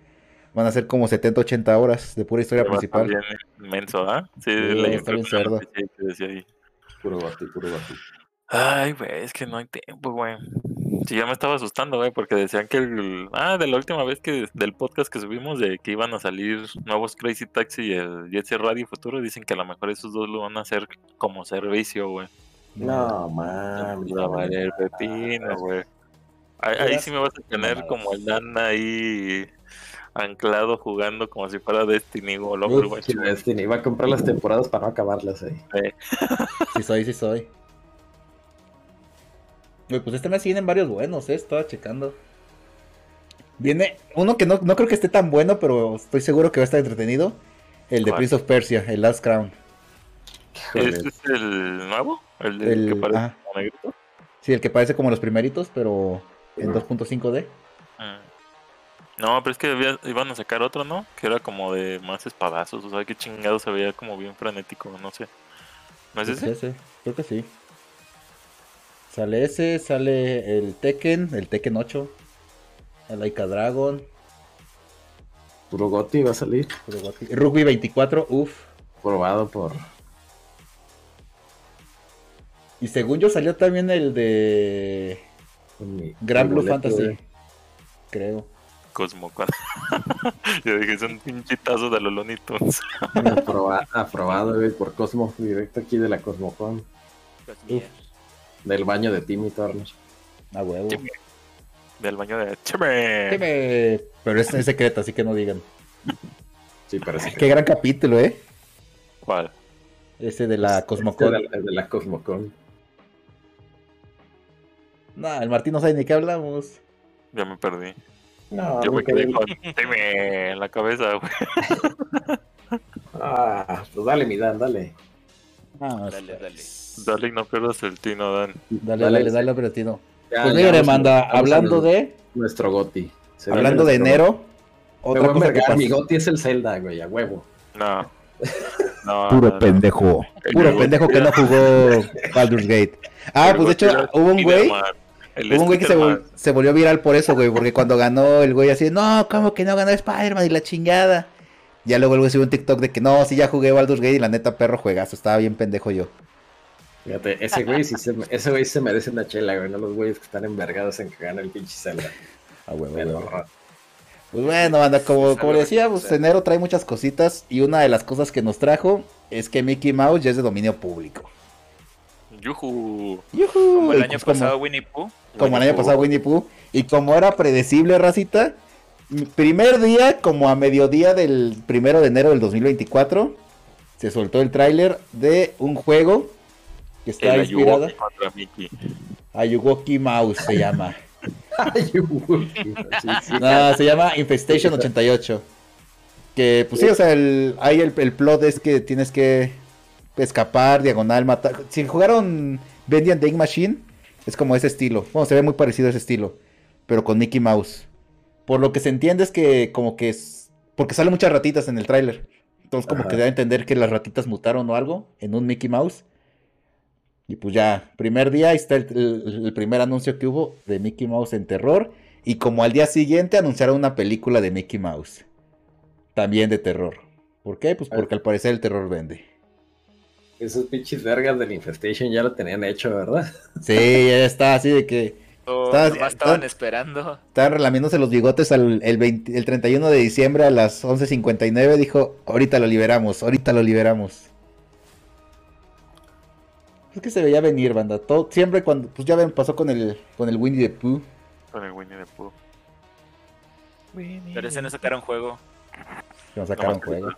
Van a ser como 70, 80 horas de pura historia estar principal. bien inmenso, ¿ah? Sí, Sí, leí está bien cerdo. Puro bati, puro bati. Ay, güey, es que no hay tiempo, güey. Sí, ya me estaba asustando, güey, porque decían que el... Ah, de la última vez que del podcast que subimos de que iban a salir nuevos Crazy Taxi y el Jet Set Radio Futuro, dicen que a lo mejor esos dos lo van a hacer como servicio, güey. No, mames. Va a valer pepino, güey. Ahí, ahí sí me vas a tener como el Dan ahí anclado jugando como si fuera Destiny o Overwatch. Destiny. Iba a comprar las temporadas para no acabarlas ahí. Sí soy, sí soy. Pues este mes vienen varios buenos, eh. Estaba checando. Viene uno que no, no creo que esté tan bueno, pero estoy seguro que va a estar entretenido. El de ¿Cuál? Prince of Persia, el Last Crown. ¿Este es el nuevo? ¿El, de- El- que parece ah. como negrito? Sí, el que parece como los primeritos, pero en 2.5D. Mm. No, pero es que había- iban a sacar otro, ¿no? Que era como de más espadazos, o sea, que chingado se veía como bien frenético, no sé. ¿No es ese, Creo que sí. Sale ese, sale el Tekken, el Tekken 8. El Laika Dragon. Puro Goti va a salir. puro Rugby 24, uff. Probado por. Y según yo salió también el de mi- Gran mi Blue Fantasy. güey. Creo. Cosmocon. *laughs* Yo dije, es un pinchitazo de los Looney Tunes. Aproba- aprobado, güey, por Cosmo. Directo aquí de la Cosmocon. Pues, mira, Del baño de Timmy Turner. A huevo. Del baño de Cheme. Que me- Pero es, es secreto, así que no digan. Sí, parece que. Qué gran capítulo, ¿eh? ¿Cuál? Ese de la Este Cosmocon. De la, de la Cosmocon. Nah, el Martín no sabe ni qué hablamos. Ya me perdí. No, Yo me quedé con Cheme en la cabeza, güey. Ah, pues dale, mi Dan, dale. Ah, Dale, dale. Dale y no pierdas el tino, Dan. Dale, dale, dale, Albertino. Ya, Pues ya mira, vamos a- Amanda, vamos a hablando de. Nuestro Goti. Se Hablando de enero. Goti. Me Otra voy a cosa que. Mi Goti es el Zelda, güey, a huevo. No. No, *laughs* Puro no, no. pendejo. Puro de pendejo que no jugó Baldur's Gate. Ah, El pues de hecho, hubo un güey. Hubo un güey que se, Spider-Man. vol- se volvió viral por eso, güey. Porque cuando ganó el güey así, no, ¿cómo que no ganó Spider-Man y la chingada? Ya luego el güey subió un TikTok de que no, sí ya jugué Baldur's Gate y la neta perro juegazo. Estaba bien pendejo yo. Fíjate, ese güey sí se, ese güey se merece una chela, güey, no los güeyes que están envergados en que gana el pinche Zelda. A huevo, Pero, huevo. Pues bueno, banda, como, como decía, pues enero trae muchas cositas. Y una de las cosas que nos trajo es que Mickey Mouse ya es de dominio público. Yujú. ¡Yujú! Como el año pues como- pasado, Winnie Pooh. Como el año Pooh. pasado Winnie Pooh. Y como era predecible, racita, primer día, como a mediodía del primero de enero del 2024, se soltó el tráiler de un juego que está El inspirado. Ayuwoki. Ayuwoki Mouse se llama. *laughs* Ay, güey, sí, sí. No, se llama Infestation 88. Que, pues sí, o sea, el, ahí el, el plot es que tienes que escapar, diagonal, matar. Si jugaron Bendy and the Ink Machine, es como ese estilo. Bueno, se ve muy parecido a ese estilo, pero con Mickey Mouse. Por lo que se entiende es que, como que es. Porque salen muchas ratitas en el tráiler. Entonces, como Ajá. que da a entender que las ratitas mutaron o algo en un Mickey Mouse. Y pues ya, primer día, ahí está el, el- el primer anuncio que hubo de Mickey Mouse en terror. Y como al día siguiente anunciaron una película de Mickey Mouse. También de terror. ¿Por qué? Pues Ah. porque al parecer el terror vende. Esos pinches vergas del Infestation ya lo tenían hecho, ¿verdad? Sí, ya está así de que Oh, estaban estabas- esperando. estaban relamiéndose los bigotes al, el, 20 el 31 de diciembre a las 11.59. Dijo, ahorita lo liberamos, ahorita lo liberamos. Es que se veía venir, banda. Todo, siempre cuando, pues ya ven, pasó con el, con el Winnie the Pooh. Con el Winnie the Pooh. Pero ese no sacaron juego. Nos sacaron No, juego.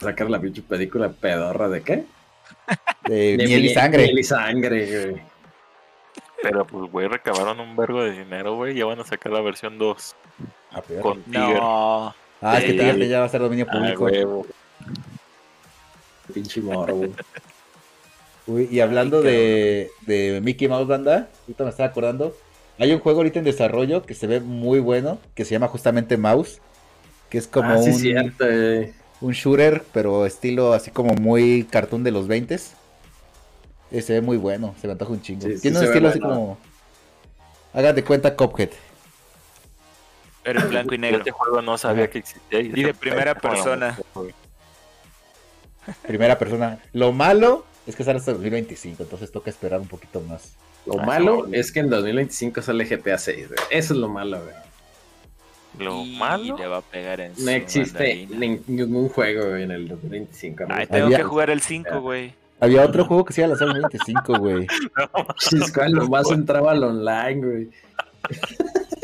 Sacar la pinche película pedorra de qué? De De miel y sangre. Miel y sangre, güey. Pero pues, güey, recabaron un vergo de dinero, güey. Ya van a sacar la versión 2 Ah, con Tiger. No. Ah, es que. Tiger ya va a ser dominio Ah, público. huevo. Pinche morro, güey. Uy, y hablando de, de Mickey Mouse Banda, ahorita me estaba acordando. Hay un juego ahorita en desarrollo que se ve muy bueno, que se llama justamente Mouse, que es como ah, sí, un, cierto. eh. un shooter, pero estilo así como muy cartoon de los 20 Eh, se ve muy bueno, se me antoja un chingo. Sí, sí Tiene un estilo así bueno. como. Hagan de cuenta Cuphead. Pero en blanco y negro. Este juego no sabía que existía. Y de primera persona. Primera persona. Lo malo es que sale hasta 2025, entonces toca esperar un poquito más. Lo Ah, malo no. es que en 2025 sale GTA 6, güey. Eso es lo malo, güey. Lo Y malo. le va a pegar en No existe mandarina. ningún juego güey, en el 2025. Ay, amigo. tengo Había- que jugar el 5, güey. Había otro juego que se iba a lanzar en 2025, güey. Chis, ¿cuál? Nomás entraba al online, güey. *laughs*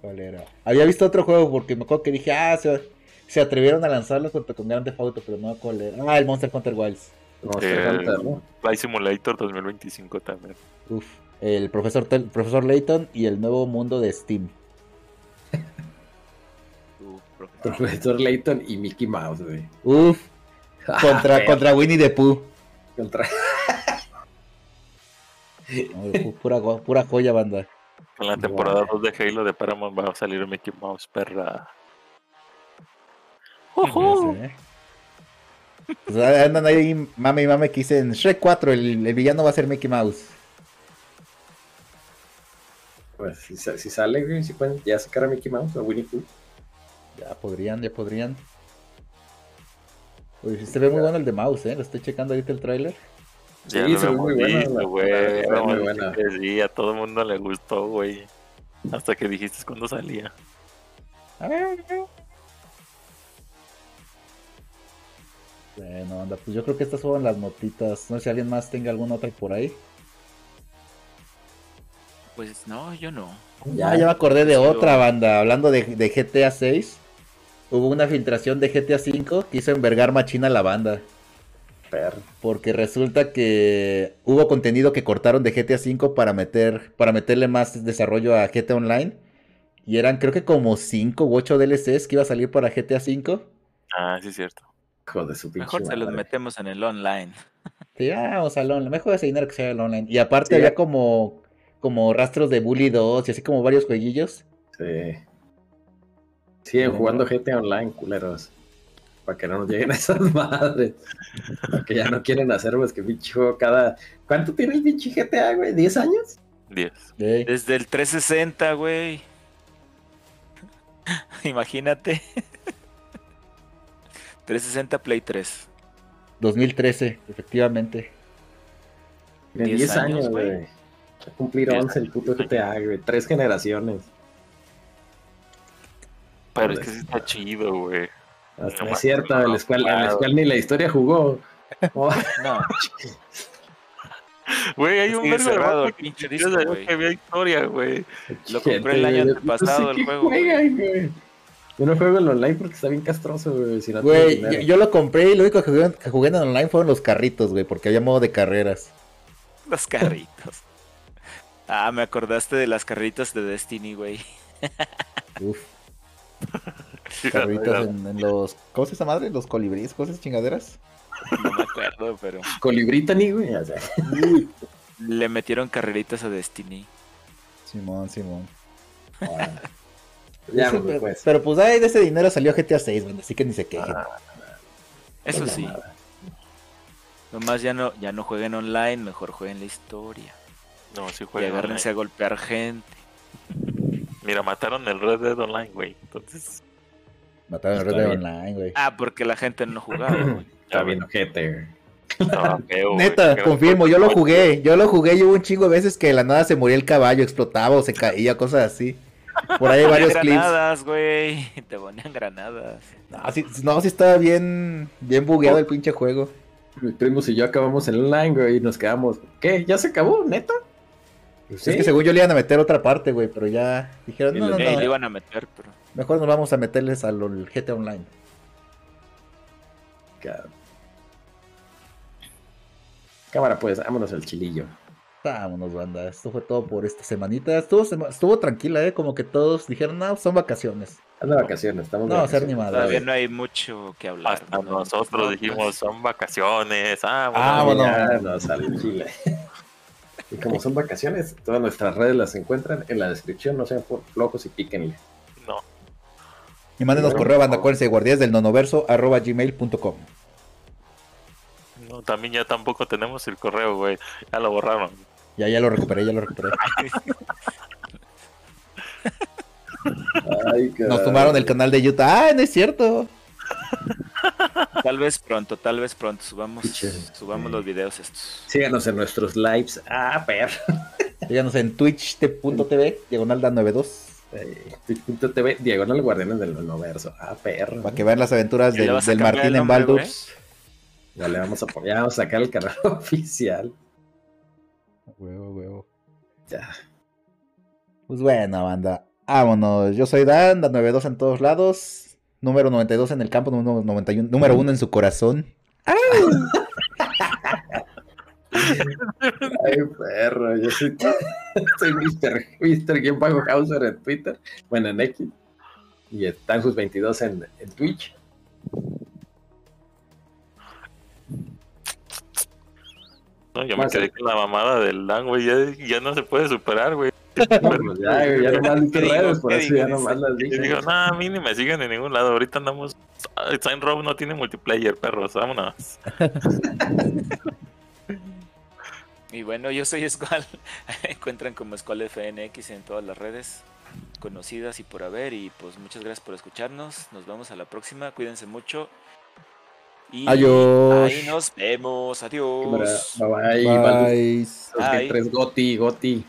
¿Cuál era? Había visto otro juego porque me acuerdo que dije, ah, se, se atrevieron a lanzarlo junto con Grand Theft Auto, pero no cuál era. Ah, el Monster Hunter Wilds. Monster Hunter, ¿no? Flight Simulator 2025 también. Uf, el profesor, Tel- profesor Layton y el nuevo mundo de Steam. *laughs* Profesor. Profesor Layton y Mickey Mouse, güey. Uf, contra, Ah, contra Winnie the Pooh. contra- *laughs* No, pura, pura joya, banda. Con la temporada 2 de Halo de Paramount va a salir Mickey Mouse, perra. Ya sé. Pues andan ahí mame y mame que dicen Shrek 4, el, el villano va a ser Mickey Mouse. Pues si, sa- si sale, güey, si pueden ya sacar a Mickey Mouse o Winnie Pooh. Ya podrían, ya podrían. Uy, se ve muy bueno el de Mouse, eh. Lo estoy checando ahorita el tráiler. Sí, se ve muy güey. Vamos muy a buena. Sí, a todo el mundo le gustó, güey. Hasta que dijiste cuando salía. Bueno, anda, pues yo creo que estas fueron las notitas. No sé si alguien más tenga alguna otra por ahí. Pues no, yo no. Ya, ya me acordé de otra banda. Hablando de, de GTA 6. Hubo una filtración de GTA 5 que hizo envergar machina la banda. Porque resulta que hubo contenido que cortaron de GTA 5 para meter, para meterle más desarrollo a GTA Online. Y eran creo que como 5 u 8 DLCs que iba a salir para GTA 5. Ah, sí, es cierto. Hijo de su pinche Mejor se los madre. metemos en el online. Sí, ah, al online. Mejor ese dinero que sea el online. Y aparte Sí. había como, como rastros de Bully 2 y así como varios jueguillos. Sí. Siguen Bueno. jugando GTA Online, culeros. Para que no nos lleguen *laughs* esas madres. Porque ya no quieren hacer más que pinche juego cada. ¿Cuánto tiene el pinche GTA, güey? ¿10 años? 10. Ey, Desde el 360, güey. *laughs* Imagínate. 360 Play 3. 2013, efectivamente. Tiene 10 10 años, güey. cumplir 10 11 el puto GTA, güey. Tres generaciones. Pero es que sí está chido, güey. Hasta No, es cierto, no, en la escuela, en la claro. escuela ni la historia jugó. *laughs* Oh, No, Güey, hay un que de cerrado el pinche que disco, que había historia, güey. Lo compré el año antepasado, sé el que juego, juegan, güey. Yo no juego en online porque está bien castroso, güey. Si no Güey, yo, lo compré y lo único que jugué, que jugué en online fueron los carritos, güey, porque había modo de carreras. los carritos. *laughs* Ah, me acordaste de las carritas de Destiny, güey. *laughs* Uf, carritos en, en los... ¿Cómo se llama madre? ¿Los colibríes? ¿Cosas chingaderas? No me acuerdo, pero Colibrita ni, güey. O sea, le metieron carreritas a Destiny. Simón, Simón. Ya, pues. Pero pues ahí de ese dinero salió GTA 6, güey, así que ni se quejen. Eso Pues, sí. nada. Nomás ya no, ya no jueguen online, mejor jueguen la historia. No, sí Y juega. agárrense a golpear gente. Mira, mataron el Red Dead Online, güey. Entonces, Mataron el Red Dead. Online, güey. Ah, porque la gente no jugaba, güey. Está bien, ojete, feo. *laughs* Neta, confirmo, yo lo jugué, yo lo jugué y hubo un chingo de veces que de la nada se moría el caballo, explotaba o se caía, cosas así. Por ahí hay varios clips. granadas, güey. *laughs* Te ponían granadas. No, sí, no, sí estaba bien, bien bugueado el pinche juego. Mis primos y yo acabamos en online, güey, y nos quedamos. ¿Qué? ¿Ya se acabó, neta? Pues Es que según yo le iban a meter otra parte, güey, pero ya dijeron, no, no, no, le iban a meter, pero. mejor nos vamos a meterles al GTA Online. Cámara, pues, vámonos al chilillo. Vámonos, banda. Esto fue todo por esta semanita. Estuvo, sema- estuvo tranquila, ¿eh? Como que todos dijeron, no, son vacaciones. Anda de vacaciones, estamos de No, hacer vacaciones. ni madre. Todavía no hay mucho que hablar. Hasta ¿no? nosotros No, dijimos, son vacaciones. Ah, Ah, bueno. bueno. Sale el chile. Y como son vacaciones, todas nuestras redes las encuentran en la descripción. No sean flojos y píquenle. No. Y mándenos Bueno, correo a banda, acuérdense, guardias del nonoverso, arroba gmail.com. no, también ya tampoco tenemos el correo, güey. Ya lo borraron. Ya, ya lo recuperé, ya lo recuperé. Ay, Nos tomaron el canal de YouTube. Ah, no es cierto. Tal vez pronto, tal vez pronto subamos, subamos Sí. los videos estos. Síganos en nuestros lives. Ah, perro. Síganos en twitch.tv, diagonal da 92. Eh, Twitch.tv, diagonal guardianes del universo. Ah, perro. Para que vean las aventuras del, del Martín en Baldur's. Ya le vamos a poner, ya vamos a sacar el canal *laughs* oficial. Huevo, huevo. Ya. Pues bueno, banda. Vámonos. Yo soy Dan, da 92 en todos lados. Número 92 en el campo, número 91, número 1 en su corazón. *laughs* Ay, perro. Yo soy, soy Mr. Mr. Game Bajo Hauser en Twitter. Bueno, en X. Y están sus 22 en, en Twitch. No, yo me quedé con la mamada del Dan, güey. Ya, ya no se puede superar, güey. No, pues *laughs* ya, güey, ya nomás *laughs* redes, por ¿Qué eso ya nomás las dije. digo, no, a mí ni me siguen en ningún lado. Ahorita andamos. Sign Row no tiene multiplayer, perros. Vámonos. Y bueno, yo soy Squall. *laughs* Encuentran como Squall FNX en todas las redes conocidas y por haber. Y pues muchas gracias por escucharnos. Nos vemos a la próxima. Cuídense mucho. Y Adiós. ahí nos vemos. Adiós. Bye bye. Bye. Bye. 3 Goti, Goti.